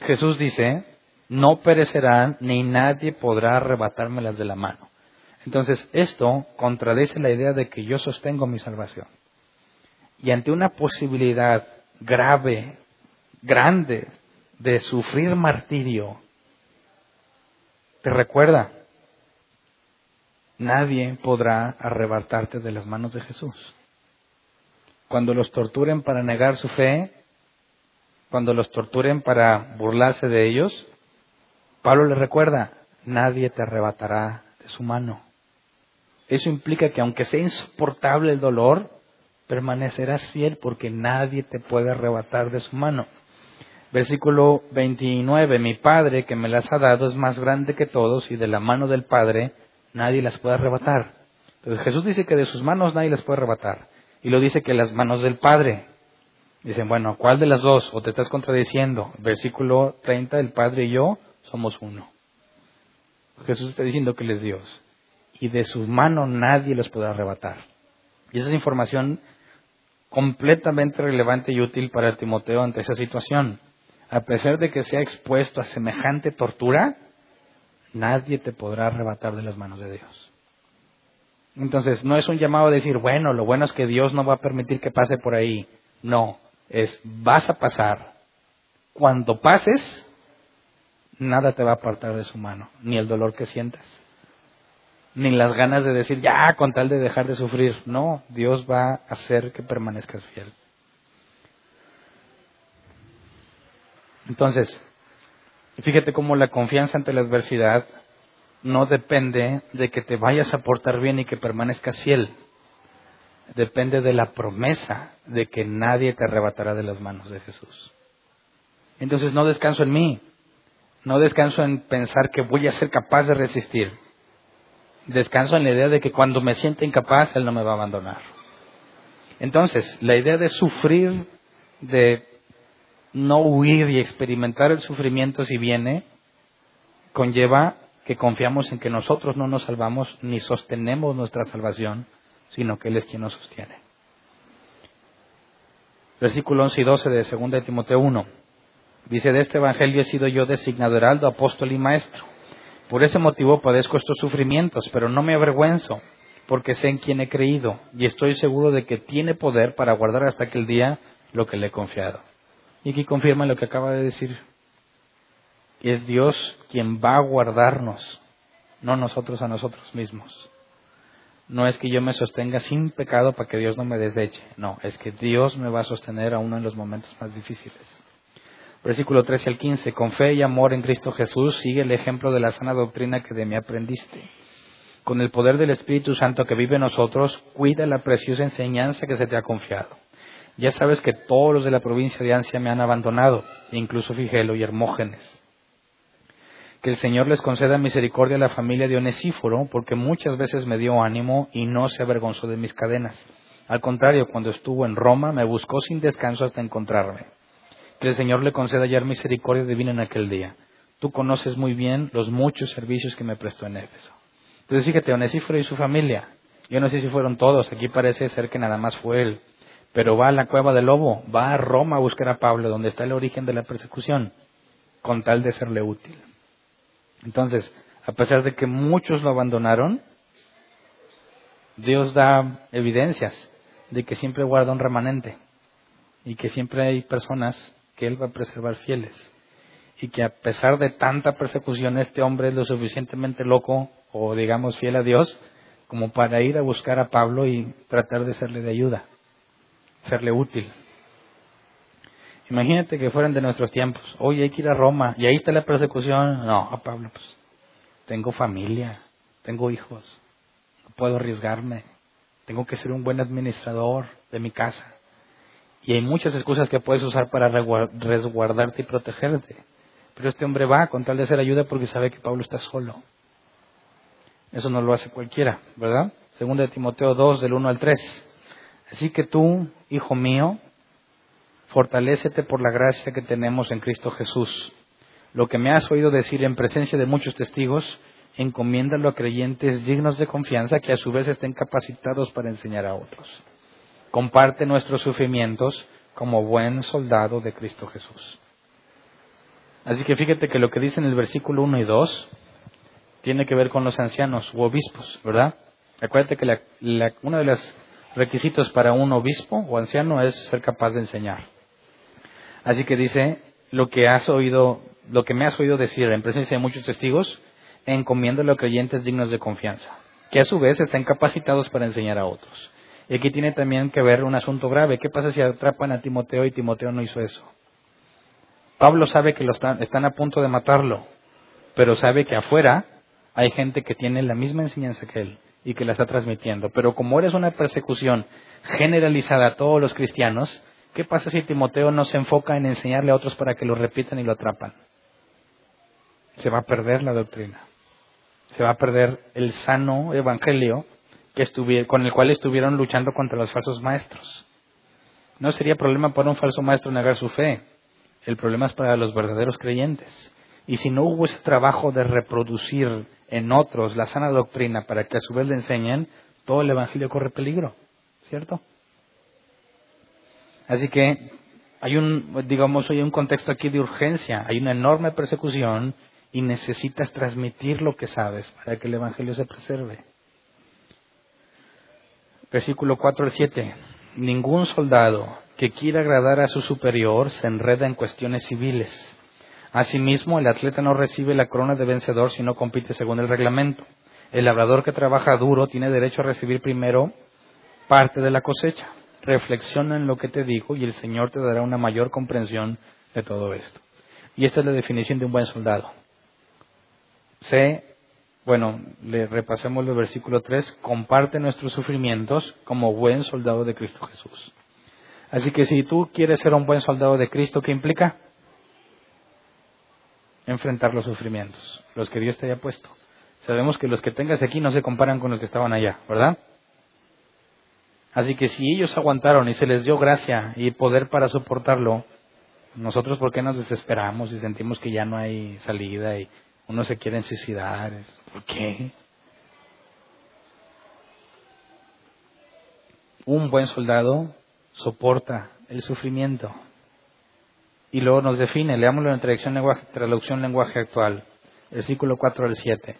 Jesús dice, no perecerán ni nadie podrá arrebatármelas de la mano. Entonces, esto contradice la idea de que yo sostengo mi salvación. Y ante una posibilidad grave, grande, de sufrir martirio, te recuerda, nadie podrá arrebatarte de las manos de Jesús. Cuando los torturen para negar su fe, cuando los torturen para burlarse de ellos, Pablo le recuerda, nadie te arrebatará de su mano. Eso implica que aunque sea insoportable el dolor, permanecerás fiel porque nadie te puede arrebatar de su mano. Versículo 29, mi Padre que me las ha dado es más grande que todos y de la mano del Padre nadie las puede arrebatar. Entonces Jesús dice que de sus manos nadie las puede arrebatar. Y lo dice que las manos del Padre. Dicen, bueno, ¿cuál de las dos? ¿O te estás contradiciendo? Versículo 30, el Padre y yo somos uno. Jesús está diciendo que Él es Dios. Y de su mano nadie los podrá arrebatar. Y esa es información completamente relevante y útil para Timoteo ante esa situación. A pesar de que sea expuesto a semejante tortura, nadie te podrá arrebatar de las manos de Dios. Entonces, no es un llamado a decir, bueno, lo bueno es que Dios no va a permitir que pase por ahí. No, es, vas a pasar. Cuando pases, nada te va a apartar de su mano, ni el dolor que sientas, ni las ganas de decir, ya, con tal de dejar de sufrir. No, Dios va a hacer que permanezcas fiel. Entonces, fíjate cómo la confianza ante la adversidad no depende de que te vayas a portar bien y que permanezcas fiel. Depende de la promesa de que nadie te arrebatará de las manos de Jesús. Entonces no descanso en mí, no descanso en pensar que voy a ser capaz de resistir. Descanso en la idea de que cuando me sienta incapaz, Él no me va a abandonar. Entonces, la idea de sufrir, de no huir y experimentar el sufrimiento si viene, conlleva que confiamos en que nosotros no nos salvamos ni sostenemos nuestra salvación, sino que Él es quien nos sostiene. Versículo 11 y 12 de 2 de Timoteo 1. Dice, de este Evangelio he sido yo designado heraldo, apóstol y maestro. Por ese motivo padezco estos sufrimientos, pero no me avergüenzo, porque sé en quién he creído, y estoy seguro de que tiene poder para guardar hasta aquel día lo que le he confiado. Y aquí confirma lo que acaba de decir. Es Dios quien va a guardarnos, no nosotros a nosotros mismos. No es que yo me sostenga sin pecado para que Dios no me deseche. No, es que Dios me va a sostener aún en los momentos más difíciles. Versículo 13 al 15. Con fe y amor en Cristo Jesús sigue el ejemplo de la sana doctrina que de mí aprendiste. con el poder del Espíritu Santo que vive en nosotros, cuida la preciosa enseñanza que se te ha confiado. Ya sabes que todos los de la provincia de Ansia me han abandonado, incluso Figelo y Hermógenes. Que el Señor les conceda misericordia a la familia de Onesíforo, porque muchas veces me dio ánimo y no se avergonzó de mis cadenas. Al contrario, cuando estuvo en Roma, me buscó sin descanso hasta encontrarme. Que el Señor le conceda hallar misericordia divina en aquel día. Tú conoces muy bien los muchos servicios que me prestó en Éfeso. Entonces fíjate, Onesíforo y su familia. Yo no sé si fueron todos, aquí parece ser que nada más fue él. Pero va a la cueva del lobo, va a Roma a buscar a Pablo, donde está el origen de la persecución, con tal de serle útil. Entonces, a pesar de que muchos lo abandonaron, Dios da evidencias de que siempre guarda un remanente y que siempre hay personas que Él va a preservar fieles y que a pesar de tanta persecución este hombre es lo suficientemente loco o digamos fiel a Dios como para ir a buscar a Pablo y tratar de serle de ayuda, serle útil. Imagínate que fueran de nuestros tiempos. Oye, hay que ir a Roma y ahí está la persecución. No, a Pablo, pues tengo familia, tengo hijos, no puedo arriesgarme, tengo que ser un buen administrador de mi casa. Y hay muchas excusas que puedes usar para resguardarte y protegerte. Pero este hombre va con tal de hacer ayuda porque sabe que Pablo está solo. Eso no lo hace cualquiera, ¿verdad? Segunda de Timoteo 2, del 1 al 3. Así que tú, hijo mío, fortalécete por la gracia que tenemos en Cristo Jesús. Lo que me has oído decir en presencia de muchos testigos, encomiéndalo a creyentes dignos de confianza que a su vez estén capacitados para enseñar a otros. Comparte nuestros sufrimientos como buen soldado de Cristo Jesús. Así que fíjate que lo que dice en el versículo 1 y 2 tiene que ver con los ancianos u obispos, ¿verdad? Acuérdate que uno de los requisitos para un obispo o anciano es ser capaz de enseñar. Así que dice, lo que has oído, lo que me has oído decir en presencia de muchos testigos, encomiéndalo a creyentes dignos de confianza, que a su vez estén capacitados para enseñar a otros. Y aquí tiene también que ver un asunto grave. ¿Qué pasa si atrapan a Timoteo y Timoteo no hizo eso? Pablo sabe que lo están, están a punto de matarlo, pero sabe que afuera hay gente que tiene la misma enseñanza que él y que la está transmitiendo. Pero como eres una persecución generalizada a todos los cristianos, ¿qué pasa si Timoteo no se enfoca en enseñarle a otros para que lo repitan y lo atrapan? Se va a perder la doctrina. Se va a perder el sano evangelio que con el cual estuvieron luchando contra los falsos maestros. No sería problema para un falso maestro negar su fe. El problema es para los verdaderos creyentes. Y si no hubo ese trabajo de reproducir en otros la sana doctrina para que a su vez le enseñen, todo el Evangelio corre peligro, ¿cierto? Así que hay un, digamos, hay un contexto aquí de urgencia, hay una enorme persecución y necesitas transmitir lo que sabes para que el Evangelio se preserve. Versículo 4 al 7. Ningún soldado que quiera agradar a su superior se enreda en cuestiones civiles. Asimismo, el atleta no recibe la corona de vencedor si no compite según el reglamento. El labrador que trabaja duro tiene derecho a recibir primero parte de la cosecha. Reflexiona en lo que te digo y el Señor te dará una mayor comprensión de todo esto. Y esta es la definición de un buen soldado. Sé, bueno, le repasemos el versículo 3, comparte nuestros sufrimientos como buen soldado de Cristo Jesús. Así que si tú quieres ser un buen soldado de Cristo, ¿qué implica? Enfrentar los sufrimientos, los que Dios te haya puesto. Sabemos que los que tengas aquí no se comparan con los que estaban allá, ¿verdad? Así que si ellos aguantaron y se les dio gracia y poder para soportarlo, nosotros ¿por qué nos desesperamos y sentimos que ya no hay salida y uno se quiere suicidar? ¿Por qué? Un buen soldado soporta el sufrimiento. Y luego nos define, leámoslo en traducción lenguaje, traducción lenguaje actual, versículo 4 al 7.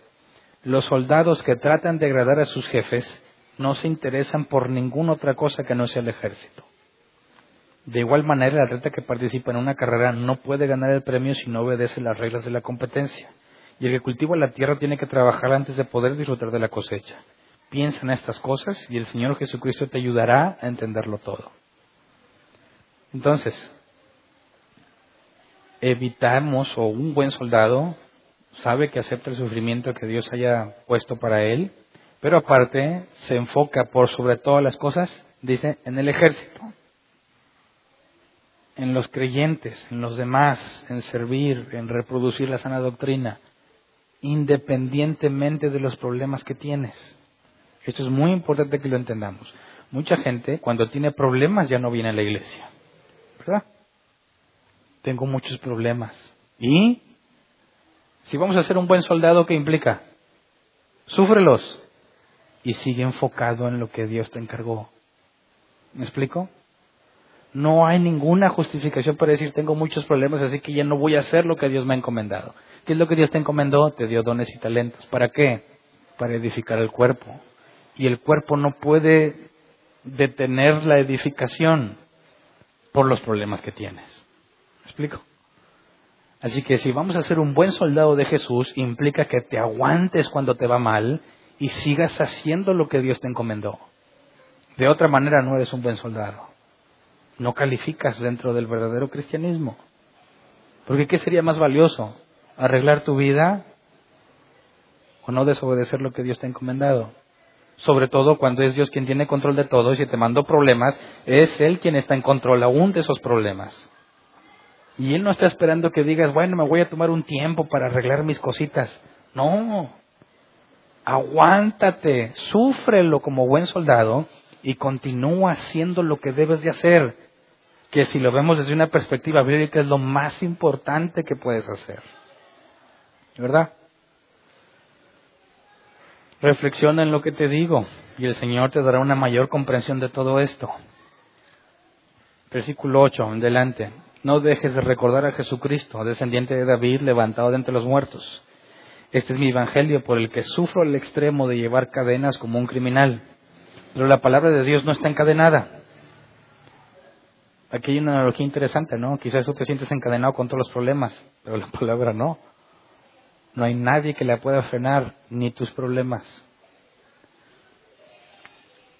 Los soldados que tratan de agradar a sus jefes no se interesan por ninguna otra cosa que no sea el ejército. De igual manera, el atleta que participa en una carrera no puede ganar el premio si no obedece las reglas de la competencia. Y el que cultiva la tierra tiene que trabajar antes de poder disfrutar de la cosecha. Piensa en estas cosas y el Señor Jesucristo te ayudará a entenderlo todo. Entonces, evitamos, o un buen soldado sabe que acepta el sufrimiento que Dios haya puesto para él, Pero aparte se enfoca por sobre todas las cosas, dice, en el ejército, en los creyentes, en los demás, en servir, en reproducir la sana doctrina, independientemente de los problemas que tienes. Esto es muy importante que lo entendamos. Mucha gente cuando tiene problemas ya no viene a la iglesia. ¿Verdad? Tengo muchos problemas. ¿Y? Si vamos a ser un buen soldado, ¿qué implica? Súfrelos y sigue enfocado en lo que Dios te encargó. ¿Me explico? No hay ninguna justificación para decir tengo muchos problemas, así que ya no voy a hacer lo que Dios me ha encomendado. ¿Qué es lo que Dios te encomendó? Te dio dones y talentos. ¿Para qué? Para edificar el cuerpo. Y el cuerpo no puede detener la edificación por los problemas que tienes. ¿Me explico? Así que si vamos a ser un buen soldado de Jesús, implica que te aguantes cuando te va mal y sigas haciendo lo que Dios te encomendó. De otra manera no eres un buen soldado. No calificas dentro del verdadero cristianismo. Porque ¿qué sería más valioso? ¿Arreglar tu vida o no desobedecer lo que Dios te ha encomendado? Sobre todo cuando es Dios quien tiene control de todo y si te mandó problemas, es Él quien está en control aún de esos problemas. Y Él no está esperando que digas, bueno, me voy a tomar un tiempo para arreglar mis cositas. No, aguántate, súfrelo como buen soldado y continúa haciendo lo que debes de hacer, que si lo vemos desde una perspectiva bíblica es lo más importante que puedes hacer. ¿Verdad? Reflexiona en lo que te digo y el Señor te dará una mayor comprensión de todo esto. Versículo 8, en delante. No dejes de recordar a Jesucristo, descendiente de David, levantado de entre los muertos. Este es mi evangelio por el que sufro el extremo de llevar cadenas como un criminal. Pero la palabra de Dios no está encadenada. Aquí hay una analogía interesante, ¿no? Quizás tú te sientes encadenado con todos los problemas, pero la palabra no. No hay nadie que la pueda frenar, ni tus problemas.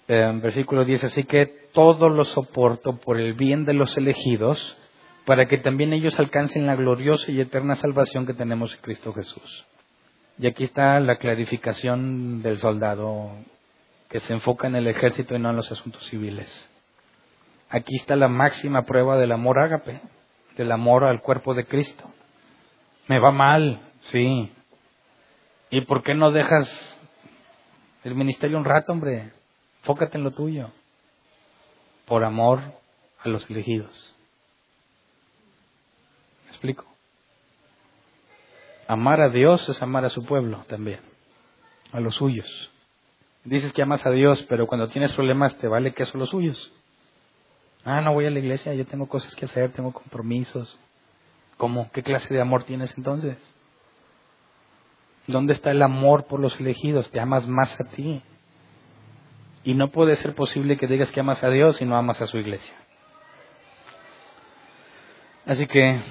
En versículo 10, así que todo lo soporto por el bien de los elegidos, para que también ellos alcancen la gloriosa y eterna salvación que tenemos en Cristo Jesús. Y aquí está la clarificación del soldado que se enfoca en el ejército y no en los asuntos civiles. Aquí está la máxima prueba del amor ágape, del amor al cuerpo de Cristo. Me va mal, sí. ¿Y por qué no dejas el ministerio un rato, hombre? Fócate en lo tuyo. Por amor a los elegidos explico? Amar a Dios es amar a su pueblo también, a los suyos. Dices que amas a Dios, pero cuando tienes problemas te vale que son los suyos. Ah, no voy a la iglesia, yo tengo cosas que hacer, tengo compromisos. ¿Cómo? ¿Qué clase de amor tienes entonces? ¿Dónde está el amor por los elegidos? Te amas más a ti. Y no puede ser posible que digas que amas a Dios y no amas a su iglesia. Así que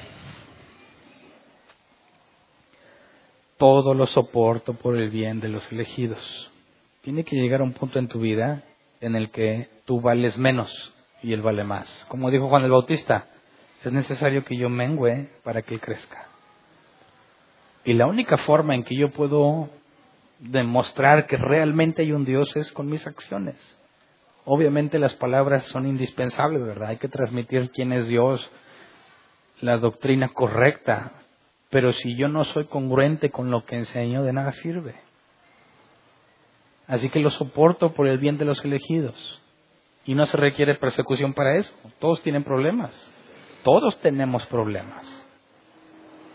todo lo soporto por el bien de los elegidos. Tiene que llegar a un punto en tu vida en el que tú vales menos y él vale más. Como dijo Juan el Bautista, es necesario que yo mengüe para que él crezca. Y la única forma en que yo puedo demostrar que realmente hay un Dios es con mis acciones. Obviamente las palabras son indispensables, ¿verdad? Hay que transmitir quién es Dios, la doctrina correcta, pero si yo no soy congruente con lo que enseño, de nada sirve. Así que lo soporto por el bien de los elegidos. Y no se requiere persecución para eso. Todos tienen problemas. Todos tenemos problemas.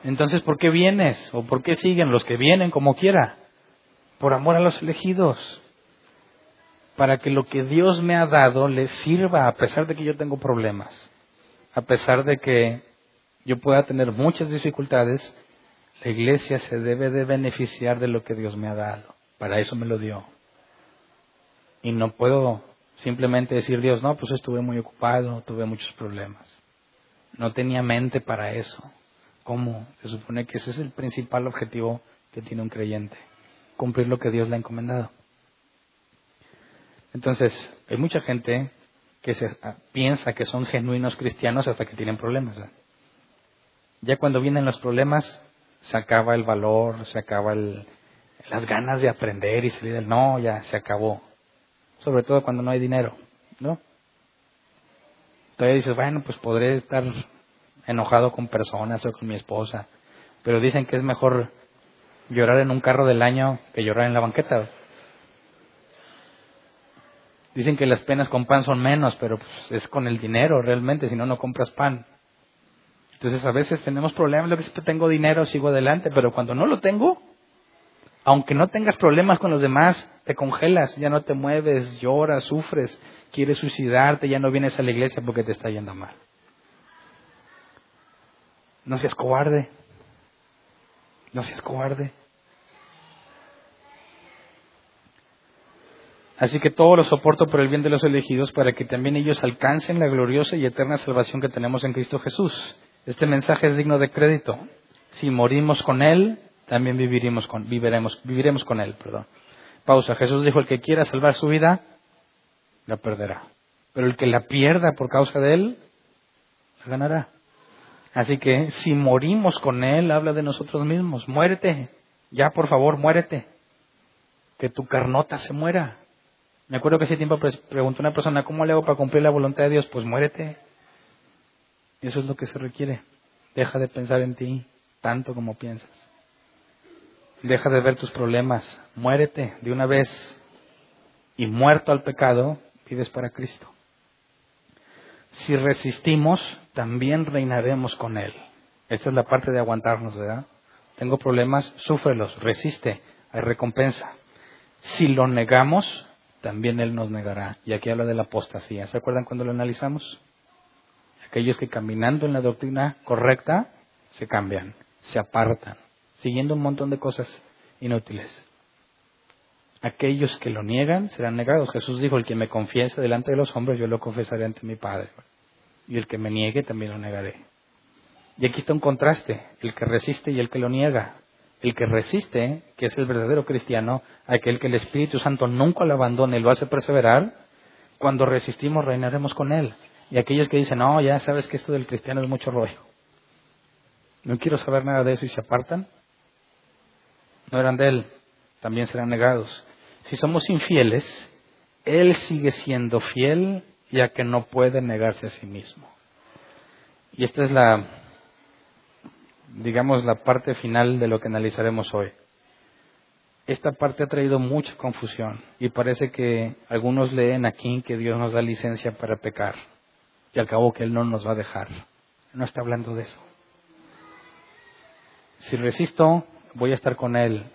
Entonces, ¿por qué vienes? ¿O por qué siguen los que vienen como quiera? Por amor a los elegidos. Para que lo que Dios me ha dado les sirva a pesar de que yo tengo problemas. A pesar de que yo pueda tener muchas dificultades, la iglesia se debe de beneficiar de lo que Dios me ha dado. Para eso me lo dio. Y no puedo simplemente decir, Dios, no, pues estuve muy ocupado, tuve muchos problemas. No tenía mente para eso. ¿Cómo? Se supone que ese es el principal objetivo que tiene un creyente, cumplir lo que Dios le ha encomendado. Entonces, hay mucha gente que se, ah, piensa que son genuinos cristianos hasta que tienen problemas. Ya cuando vienen los problemas, se acaba el valor, se acaba las ganas de aprender y salir del no, ya se acabó. Sobre todo cuando no hay dinero, ¿no? Todavía dices, bueno, pues podré estar enojado con personas o con mi esposa, pero dicen que es mejor llorar en un carro del año que llorar en la banqueta. Dicen que las penas con pan son menos, pero pues, es con el dinero realmente, si no, no compras pan. Entonces a veces tenemos problemas, lo que tengo dinero, sigo adelante, pero cuando no lo tengo, aunque no tengas problemas con los demás, te congelas, ya no te mueves, lloras, sufres, quieres suicidarte, ya no vienes a la iglesia porque te está yendo mal. No seas cobarde. No seas cobarde. Así que todo lo soporto por el bien de los elegidos para que también ellos alcancen la gloriosa y eterna salvación que tenemos en Cristo Jesús. Este mensaje es digno de crédito. Si morimos con Él, también viviremos con, viviremos, con Él. Perdón. Pausa. Jesús dijo, el que quiera salvar su vida, la perderá. Pero el que la pierda por causa de Él, la ganará. Así que si morimos con Él, habla de nosotros mismos. Muérete. Ya, por favor, muérete. Que tu carnota se muera. Me acuerdo que ese tiempo preguntó una persona, ¿cómo le hago para cumplir la voluntad de Dios? Pues muérete. Eso es lo que se requiere. Deja de pensar en ti tanto como piensas. Deja de ver tus problemas. Muérete de una vez. Y muerto al pecado, vives para Cristo. Si resistimos, también reinaremos con Él. Esta es la parte de aguantarnos, ¿verdad? Tengo problemas, súfrelos, resiste, hay recompensa. Si lo negamos, también Él nos negará. Y aquí habla de la apostasía. ¿Se acuerdan cuando lo analizamos? Aquellos que caminando en la doctrina correcta se cambian, se apartan, siguiendo un montón de cosas inútiles. Aquellos que lo niegan serán negados. Jesús dijo, el que me confiese delante de los hombres, yo lo confesaré ante mi Padre. Y el que me niegue, también lo negaré. Y aquí está un contraste, el que resiste y el que lo niega. El que resiste, que es el verdadero cristiano, aquel que el Espíritu Santo nunca lo abandona y lo hace perseverar, cuando resistimos reinaremos con él. Y aquellos que dicen, no, ya sabes que esto del cristiano es mucho rollo. No quiero saber nada de eso y se apartan. No eran de él, también serán negados. Si somos infieles, él sigue siendo fiel ya que no puede negarse a sí mismo. Y esta es la digamos, la parte final de lo que analizaremos hoy. Esta parte ha traído mucha confusión y parece que algunos leen aquí que Dios nos da licencia para pecar y al cabo que Él no nos va a dejar. No está hablando de eso. Si resisto, voy a estar con Él.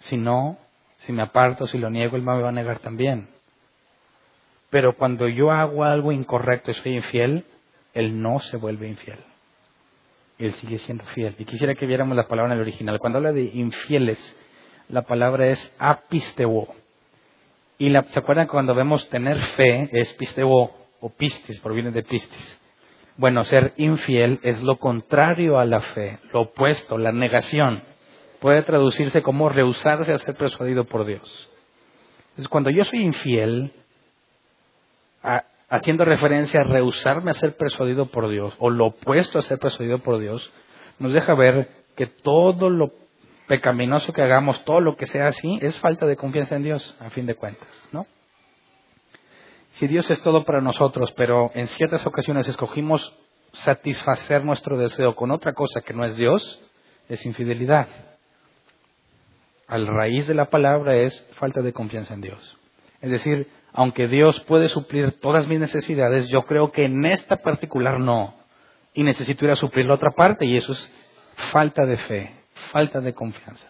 Si no, si me aparto, si lo niego, Él me va a negar también. Pero cuando yo hago algo incorrecto y soy infiel, Él no se vuelve infiel. Él sigue siendo fiel. Y quisiera que viéramos la palabra en el original. Cuando habla de infieles, la palabra es apisteo. Y la, ¿se acuerdan cuando vemos tener fe? Es pisteo o pistis, proviene de pistis. Bueno, ser infiel es lo contrario a la fe, lo opuesto, la negación. Puede traducirse como rehusarse a ser persuadido por Dios. Entonces, cuando yo soy infiel, haciendo referencia a rehusarme a ser persuadido por Dios, o lo opuesto a ser persuadido por Dios, nos deja ver que todo lo pecaminoso que hagamos, todo lo que sea así, es falta de confianza en Dios, a fin de cuentas, ¿no? Si Dios es todo para nosotros, pero en ciertas ocasiones escogimos satisfacer nuestro deseo con otra cosa que no es Dios, es infidelidad. Al raíz de la palabra es falta de confianza en Dios. Es decir, aunque Dios puede suplir todas mis necesidades, yo creo que en esta particular no. Y necesito ir a suplir la otra parte y eso es falta de fe, falta de confianza.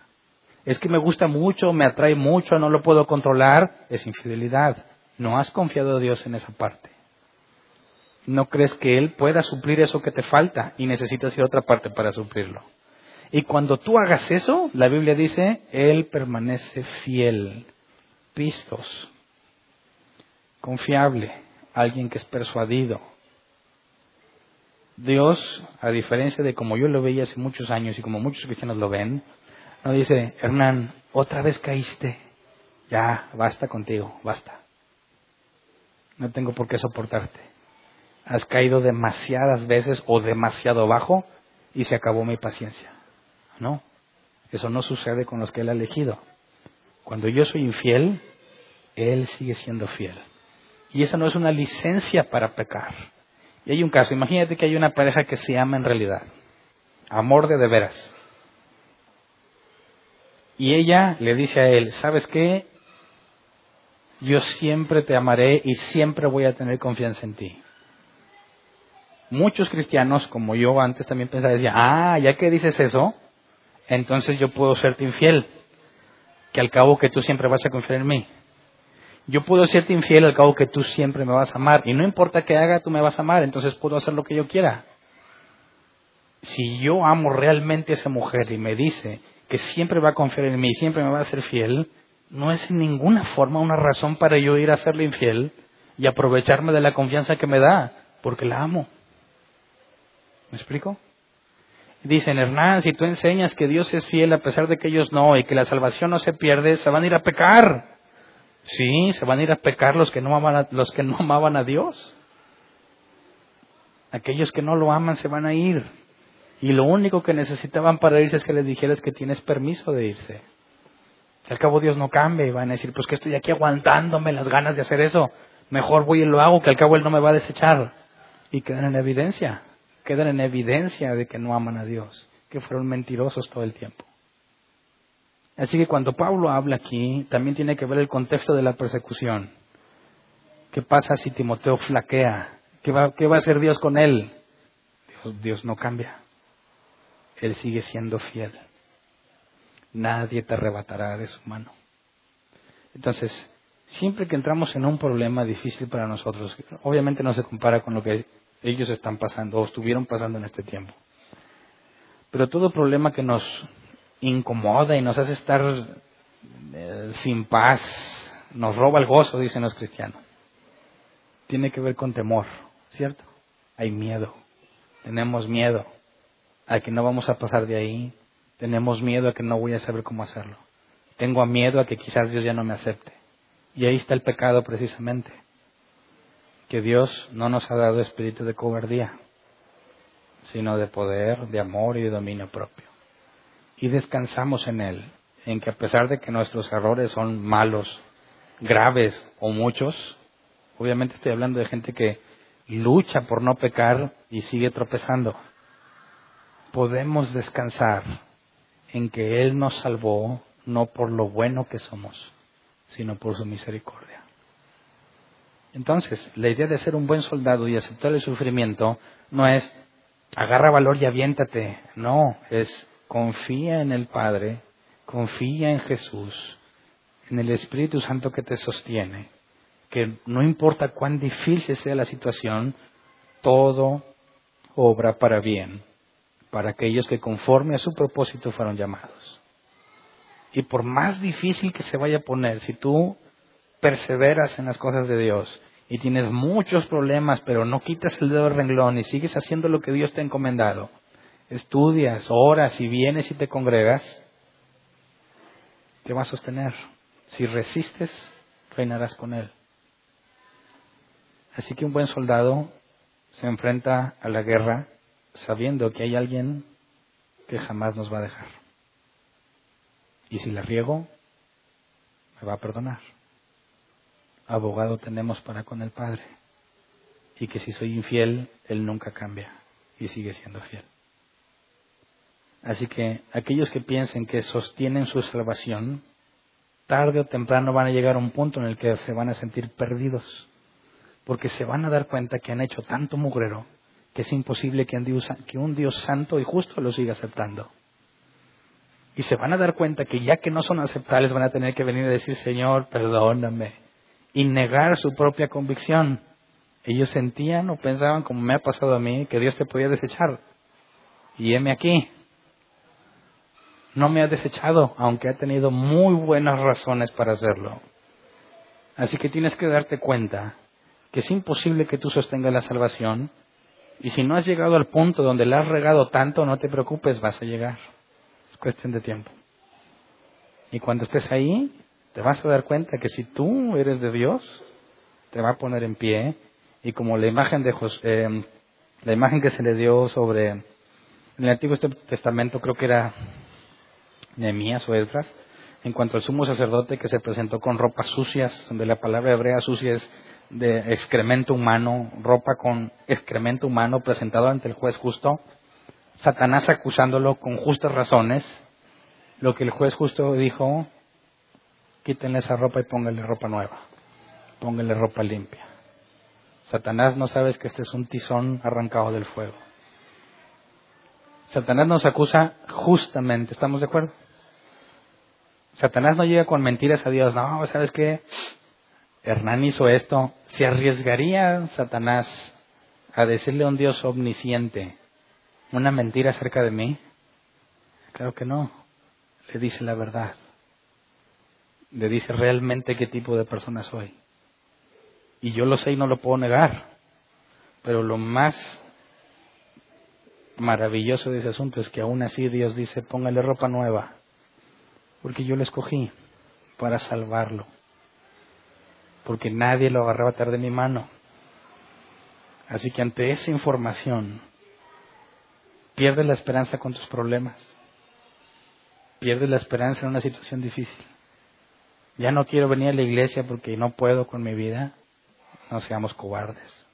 Es que me gusta mucho, me atrae mucho, no lo puedo controlar, es infidelidad. No has confiado a Dios en esa parte. No crees que Él pueda suplir eso que te falta y necesitas ir a otra parte para suplirlo. Y cuando tú hagas eso, la Biblia dice, Él permanece fiel. Pistos, confiable, alguien que es persuadido. Dios, a diferencia de como yo lo veía hace muchos años y como muchos cristianos lo ven, no dice, Hernán, otra vez caíste, ya, basta contigo, basta. No tengo por qué soportarte. Has caído demasiadas veces o demasiado bajo y se acabó mi paciencia. No. Eso no sucede con los que Él ha elegido. Cuando yo soy infiel, Él sigue siendo fiel. Y esa no es una licencia para pecar. Y hay un caso, imagínate que hay una pareja que se ama en realidad. Amor de de veras. Y ella le dice a él, ¿sabes qué? Yo siempre te amaré y siempre voy a tener confianza en ti. Muchos cristianos, como yo antes también pensaba, decían, ah, ya que dices eso, entonces yo puedo serte infiel, que al cabo que tú siempre vas a confiar en mí. Yo puedo serte infiel al cabo que tú siempre me vas a amar. Y no importa qué haga, tú me vas a amar, entonces puedo hacer lo que yo quiera. Si yo amo realmente a esa mujer y me dice que siempre va a confiar en mí siempre me va a ser fiel, no es en ninguna forma una razón para yo ir a serle infiel y aprovecharme de la confianza que me da, porque la amo. ¿Me explico? Dicen, Hernán, si tú enseñas que Dios es fiel a pesar de que ellos no y que la salvación no se pierde, se van a ir a pecar. Sí, se van a ir a pecar los que no amaban a, los que no amaban a Dios. Aquellos que no lo aman se van a ir. Y lo único que necesitaban para irse es que les dijeras que tienes permiso de irse. Al cabo Dios no cambia y van a decir, pues que estoy aquí aguantándome las ganas de hacer eso. Mejor voy y lo hago, que al cabo Él no me va a desechar. Y quedan en evidencia, quedan en evidencia de que no aman a Dios, que fueron mentirosos todo el tiempo. Así que cuando Pablo habla aquí, también tiene que ver el contexto de la persecución. ¿Qué pasa si Timoteo flaquea? ¿Qué va, a hacer Dios con él? Dios no cambia. Él sigue siendo fiel. Nadie te arrebatará de su mano. Entonces, siempre que entramos en un problema difícil para nosotros, obviamente no se compara con lo que ellos están pasando o estuvieron pasando en este tiempo. Pero todo problema que nos incomoda y nos hace estar eh, sin paz, nos roba el gozo, dicen los cristianos. Tiene que ver con temor, ¿cierto? Hay miedo, tenemos miedo a que no vamos a pasar de ahí, tenemos miedo a que no voy a saber cómo hacerlo, tengo miedo a que quizás Dios ya no me acepte. Y ahí está el pecado precisamente, que Dios no nos ha dado espíritu de cobardía, sino de poder, de amor y de dominio propio y descansamos en Él, en que a pesar de que nuestros errores son malos, graves o muchos, obviamente estoy hablando de gente que lucha por no pecar y sigue tropezando, podemos descansar en que Él nos salvó no por lo bueno que somos, sino por su misericordia. Entonces, la idea de ser un buen soldado y aceptar el sufrimiento no es agarra valor y aviéntate, no, es confía en el Padre, confía en Jesús, en el Espíritu Santo que te sostiene, que no importa cuán difícil sea la situación, todo obra para bien, para aquellos que conforme a su propósito fueron llamados. Y por más difícil que se vaya a poner, si tú perseveras en las cosas de Dios y tienes muchos problemas, pero no quitas el dedo del renglón y sigues haciendo lo que Dios te ha encomendado, estudias, oras y vienes y te congregas, te va a sostener. Si resistes, reinarás con él. Así que un buen soldado se enfrenta a la guerra sabiendo que hay alguien que jamás nos va a dejar. Y si la riego, me va a perdonar. Abogado tenemos para con el Padre. Y que si soy infiel, Él nunca cambia y sigue siendo fiel. Así que aquellos que piensen que sostienen su salvación, tarde o temprano van a llegar a un punto en el que se van a sentir perdidos, porque se van a dar cuenta que han hecho tanto mugrero que es imposible que un Dios, santo y justo lo siga aceptando. Y se van a dar cuenta que ya que no son aceptables van a tener que venir a decir, Señor, perdóname, y negar su propia convicción. Ellos sentían o pensaban, como me ha pasado a mí, que Dios te podía desechar. Y heme aquí, no me ha desechado, aunque ha tenido muy buenas razones para hacerlo. Así que tienes que darte cuenta que es imposible que tú sostengas la salvación y si no has llegado al punto donde la has regado tanto, no te preocupes, vas a llegar. Es cuestión de tiempo. Y cuando estés ahí, te vas a dar cuenta que si tú eres de Dios, te va a poner en pie y como la imagen de eh, la imagen que se le dio sobre en el Antiguo Testamento creo que era Nehemías o Edras, en cuanto al sumo sacerdote que se presentó con ropas sucias, donde la palabra hebrea sucia es de excremento humano, ropa con excremento humano presentado ante el juez justo, Satanás acusándolo con justas razones, lo que el juez justo dijo, quítenle esa ropa y pónganle ropa nueva, pónganle ropa limpia. Satanás no sabes que este es un tizón arrancado del fuego. Satanás nos acusa justamente, ¿estamos de acuerdo? Satanás no llega con mentiras a Dios, no, ¿sabes qué? Hernán hizo esto. ¿Se arriesgaría Satanás a decirle a un Dios omnisciente una mentira acerca de mí? Claro que no. Le dice la verdad. Le dice realmente qué tipo de persona soy. Y yo lo sé y no lo puedo negar. Pero lo más maravilloso de ese asunto es que aún así Dios dice, póngale ropa nueva, porque yo lo escogí para salvarlo, porque nadie lo agarraba tarde de mi mano. Así que ante esa información, pierdes la esperanza con tus problemas, pierdes la esperanza en una situación difícil. Ya no quiero venir a la iglesia porque no puedo con mi vida. No seamos cobardes.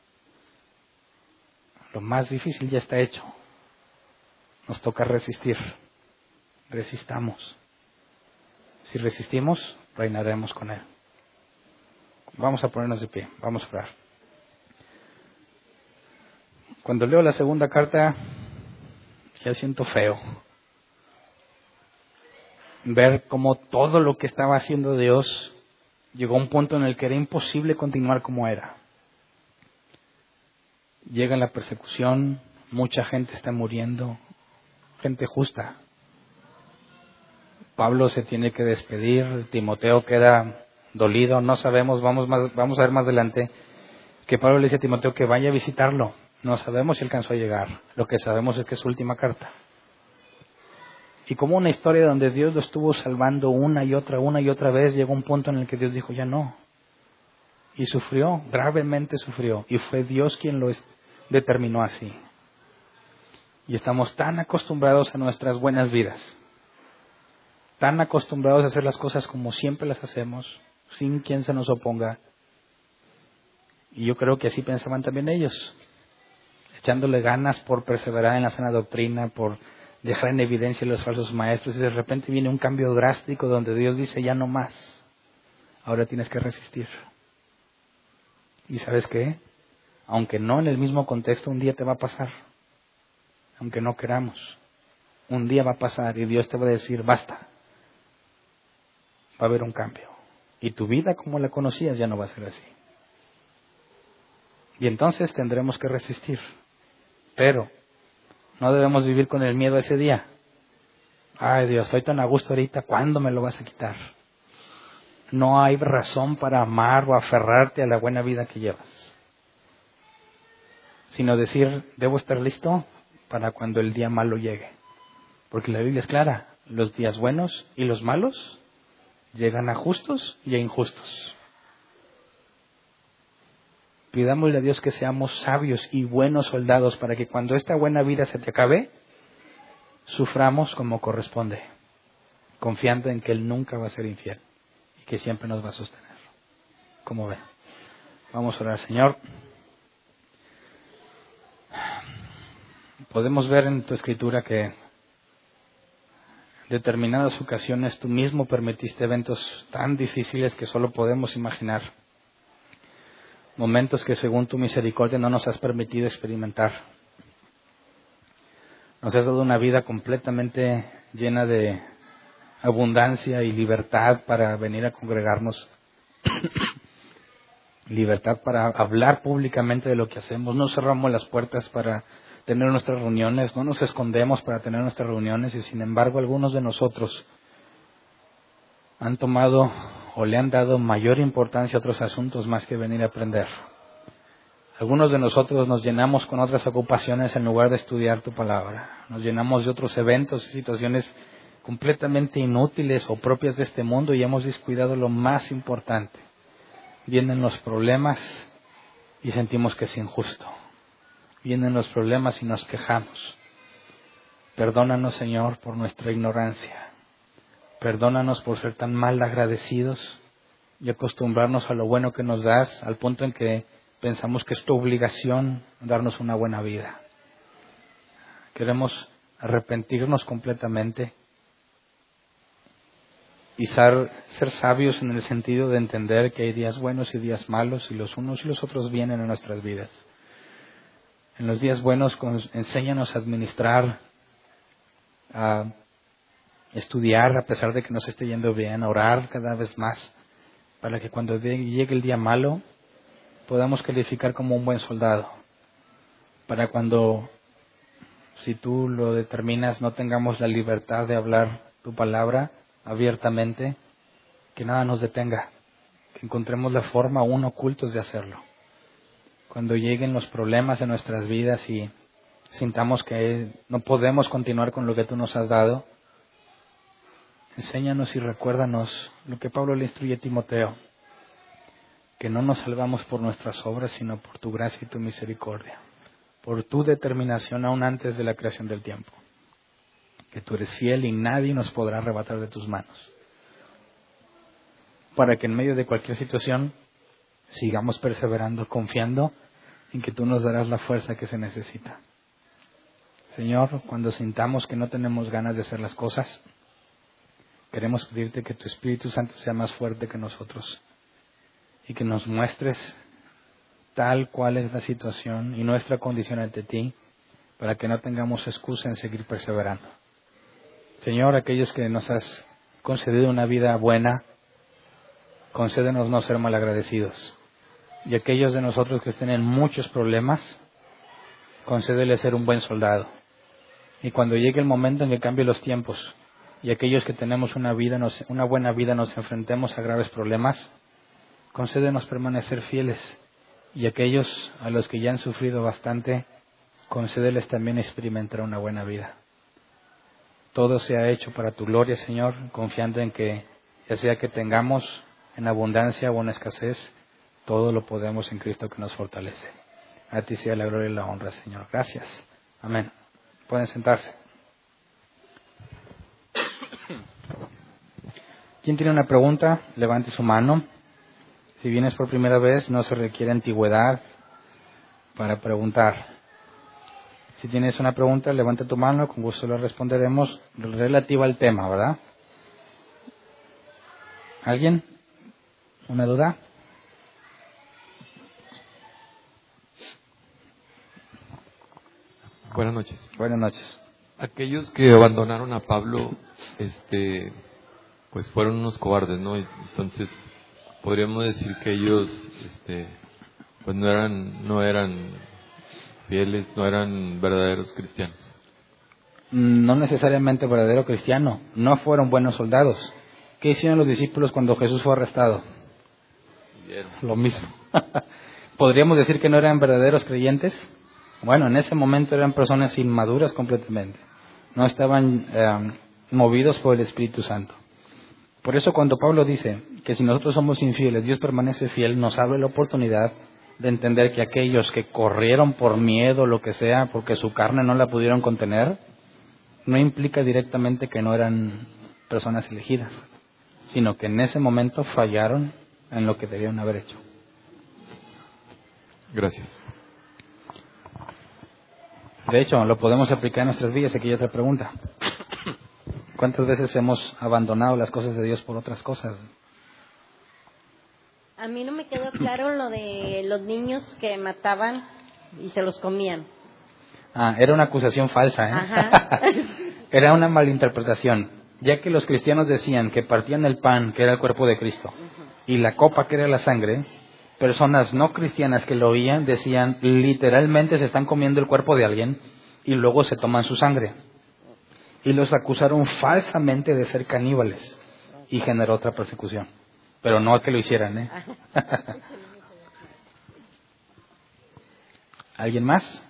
Lo más difícil ya está hecho. Nos toca resistir. Resistamos. Si resistimos, reinaremos con Él. Vamos a ponernos de pie, vamos a orar. Cuando leo la segunda carta, ya siento feo. Ver cómo todo lo que estaba haciendo Dios llegó a un punto en el que era imposible continuar como era. Llega la persecución, mucha gente está muriendo, gente justa. Pablo se tiene que despedir, Timoteo queda dolido, no sabemos, vamos, vamos a ver más adelante, que Pablo le dice a Timoteo que vaya a visitarlo. No sabemos si alcanzó a llegar, lo que sabemos es que es su última carta. Y como una historia donde Dios lo estuvo salvando una y otra, una y otra vez, llegó un punto en el que Dios dijo, ya no. Y sufrió, gravemente sufrió. Y fue Dios quien lo determinó así. Y estamos tan acostumbrados a nuestras buenas vidas, tan acostumbrados a hacer las cosas como siempre las hacemos, sin quien se nos oponga. Y yo creo que así pensaban también ellos, echándole ganas por perseverar en la sana doctrina, por dejar en evidencia los falsos maestros, y de repente viene un cambio drástico donde Dios dice, ya no más, ahora tienes que resistir. ¿Y sabes qué? Aunque no en el mismo contexto, un día te va a pasar aunque no queramos. Un día va a pasar y Dios te va a decir, basta. Va a haber un cambio. Y tu vida como la conocías ya no va a ser así. Y entonces tendremos que resistir. Pero no debemos vivir con el miedo ese día. Ay Dios, estoy tan a gusto ahorita, ¿cuándo me lo vas a quitar? No hay razón para amar o aferrarte a la buena vida que llevas. Sino decir, debo estar listo para cuando el día malo llegue. Porque la Biblia es clara, los días buenos y los malos llegan a justos y a injustos. Pidámosle a Dios que seamos sabios y buenos soldados para que cuando esta buena vida se te acabe, suframos como corresponde, confiando en que Él nunca va a ser infiel y que siempre nos va a sostener. Como ven. Vamos a orar, Señor. podemos ver en tu escritura que determinadas ocasiones tú mismo permitiste eventos tan difíciles que solo podemos imaginar. Momentos que según tu misericordia no nos has permitido experimentar. Nos has dado una vida completamente llena de abundancia y libertad para venir a congregarnos. libertad para hablar públicamente de lo que hacemos. No cerramos las puertas para tener nuestras reuniones, no nos escondemos para tener nuestras reuniones y sin embargo algunos de nosotros han tomado o le han dado mayor importancia a otros asuntos más que venir a aprender. Algunos de nosotros nos llenamos con otras ocupaciones en lugar de estudiar tu palabra. Nos llenamos de otros eventos y situaciones completamente inútiles o propias de este mundo y hemos descuidado lo más importante. Vienen los problemas y sentimos que es injusto vienen los problemas y nos quejamos. Perdónanos, Señor, por nuestra ignorancia. Perdónanos por ser tan mal agradecidos y acostumbrarnos a lo bueno que nos das al punto en que pensamos que es tu obligación darnos una buena vida. Queremos arrepentirnos completamente y ser, sabios en el sentido de entender que hay días buenos y días malos y los unos y los otros vienen en nuestras vidas. En los días buenos enséñanos a administrar, a estudiar a pesar de que nos esté yendo bien, a orar cada vez más, para que cuando llegue el día malo podamos calificar como un buen soldado, para cuando, si tú lo determinas, no tengamos la libertad de hablar tu palabra, abiertamente, que nada nos detenga, que encontremos la forma aún ocultos de hacerlo. Cuando lleguen los problemas en nuestras vidas y sintamos que no podemos continuar con lo que tú nos has dado, enséñanos y recuérdanos lo que Pablo le instruye a Timoteo, que no nos salvamos por nuestras obras, sino por tu gracia y tu misericordia, por tu determinación aún antes de la creación del tiempo que tú eres fiel y nadie nos podrá arrebatar de tus manos. Para que en medio de cualquier situación sigamos perseverando, confiando en que tú nos darás la fuerza que se necesita. Señor, cuando sintamos que no tenemos ganas de hacer las cosas, queremos pedirte que tu Espíritu Santo sea más fuerte que nosotros y que nos muestres tal cual es la situación y nuestra condición ante ti para que no tengamos excusa en seguir perseverando. Señor, aquellos que nos has concedido una vida buena, concédenos no ser malagradecidos. Y aquellos de nosotros que tienen muchos problemas, concédele ser un buen soldado. Y cuando llegue el momento en que cambie los tiempos y aquellos que tenemos una vida, una buena vida, nos enfrentemos a graves problemas, concédenos permanecer fieles. Y aquellos a los que ya han sufrido bastante, concédeles también experimentar una buena vida. Todo se ha hecho para tu gloria, Señor, confiando en que, ya sea que tengamos en abundancia o en escasez, todo lo podemos en Cristo que nos fortalece. A ti sea la gloria y la honra, Señor. Gracias. Amén. Pueden sentarse. ¿Quién tiene una pregunta? Levante su mano. Si vienes por primera vez, no se requiere antigüedad para preguntar. Si tienes una pregunta, levanta tu mano, con gusto la responderemos relativa al tema, ¿verdad? ¿Alguien? ¿Una duda? Buenas noches. Buenas noches. Aquellos que abandonaron a Pablo, este, pues fueron unos cobardes, ¿no? Entonces, podríamos decir que ellos, este, pues no eran, no eran fieles no eran verdaderos cristianos. No necesariamente verdadero cristiano, no fueron buenos soldados. ¿Qué hicieron los discípulos cuando Jesús fue arrestado? Lo mismo. ¿Podríamos decir que no eran verdaderos creyentes? Bueno, en ese momento eran personas inmaduras completamente. No estaban eh, movidos por el Espíritu Santo. Por eso cuando Pablo dice que si nosotros somos infieles, Dios permanece fiel, nos abre la oportunidad de entender que aquellos que corrieron por miedo, lo que sea, porque su carne no la pudieron contener, no implica directamente que no eran personas elegidas, sino que en ese momento fallaron en lo que debían haber hecho. Gracias. De hecho, lo podemos aplicar en nuestras vidas. Aquí hay otra pregunta. ¿Cuántas veces hemos abandonado las cosas de Dios por otras cosas? A mí no me quedó claro lo de los niños que mataban y se los comían. Ah, era una acusación falsa, ¿eh? era una malinterpretación, ya que los cristianos decían que partían el pan, que era el cuerpo de Cristo, y la copa, que era la sangre, personas no cristianas que lo oían decían literalmente se están comiendo el cuerpo de alguien y luego se toman su sangre. Y los acusaron falsamente de ser caníbales y generó otra persecución. Pero no que lo hicieran, ¿eh? ¿Alguien más?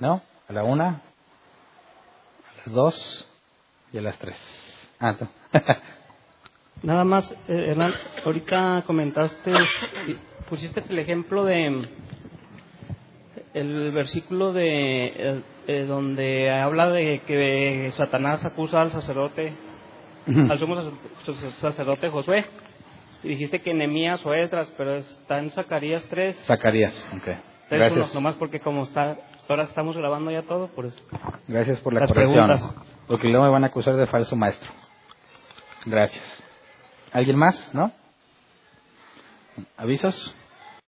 ¿No? ¿A la una? ¿A las dos? ¿Y a las tres? Ah, Nada más, eh, Hernán, ahorita comentaste, pusiste el ejemplo de el versículo de eh, donde habla de que Satanás acusa al sacerdote al sumo sacer- sacerdote Josué. Y dijiste que Nemías o Esdras, pero está en Zacarías 3. Zacarías, ok. 3 Gracias. nomás porque como está, ahora estamos grabando ya todo, por eso. Gracias por la Las corrección. preguntas. Porque luego me van a acusar de falso maestro. Gracias. ¿Alguien más? ¿No? ¿Avisos?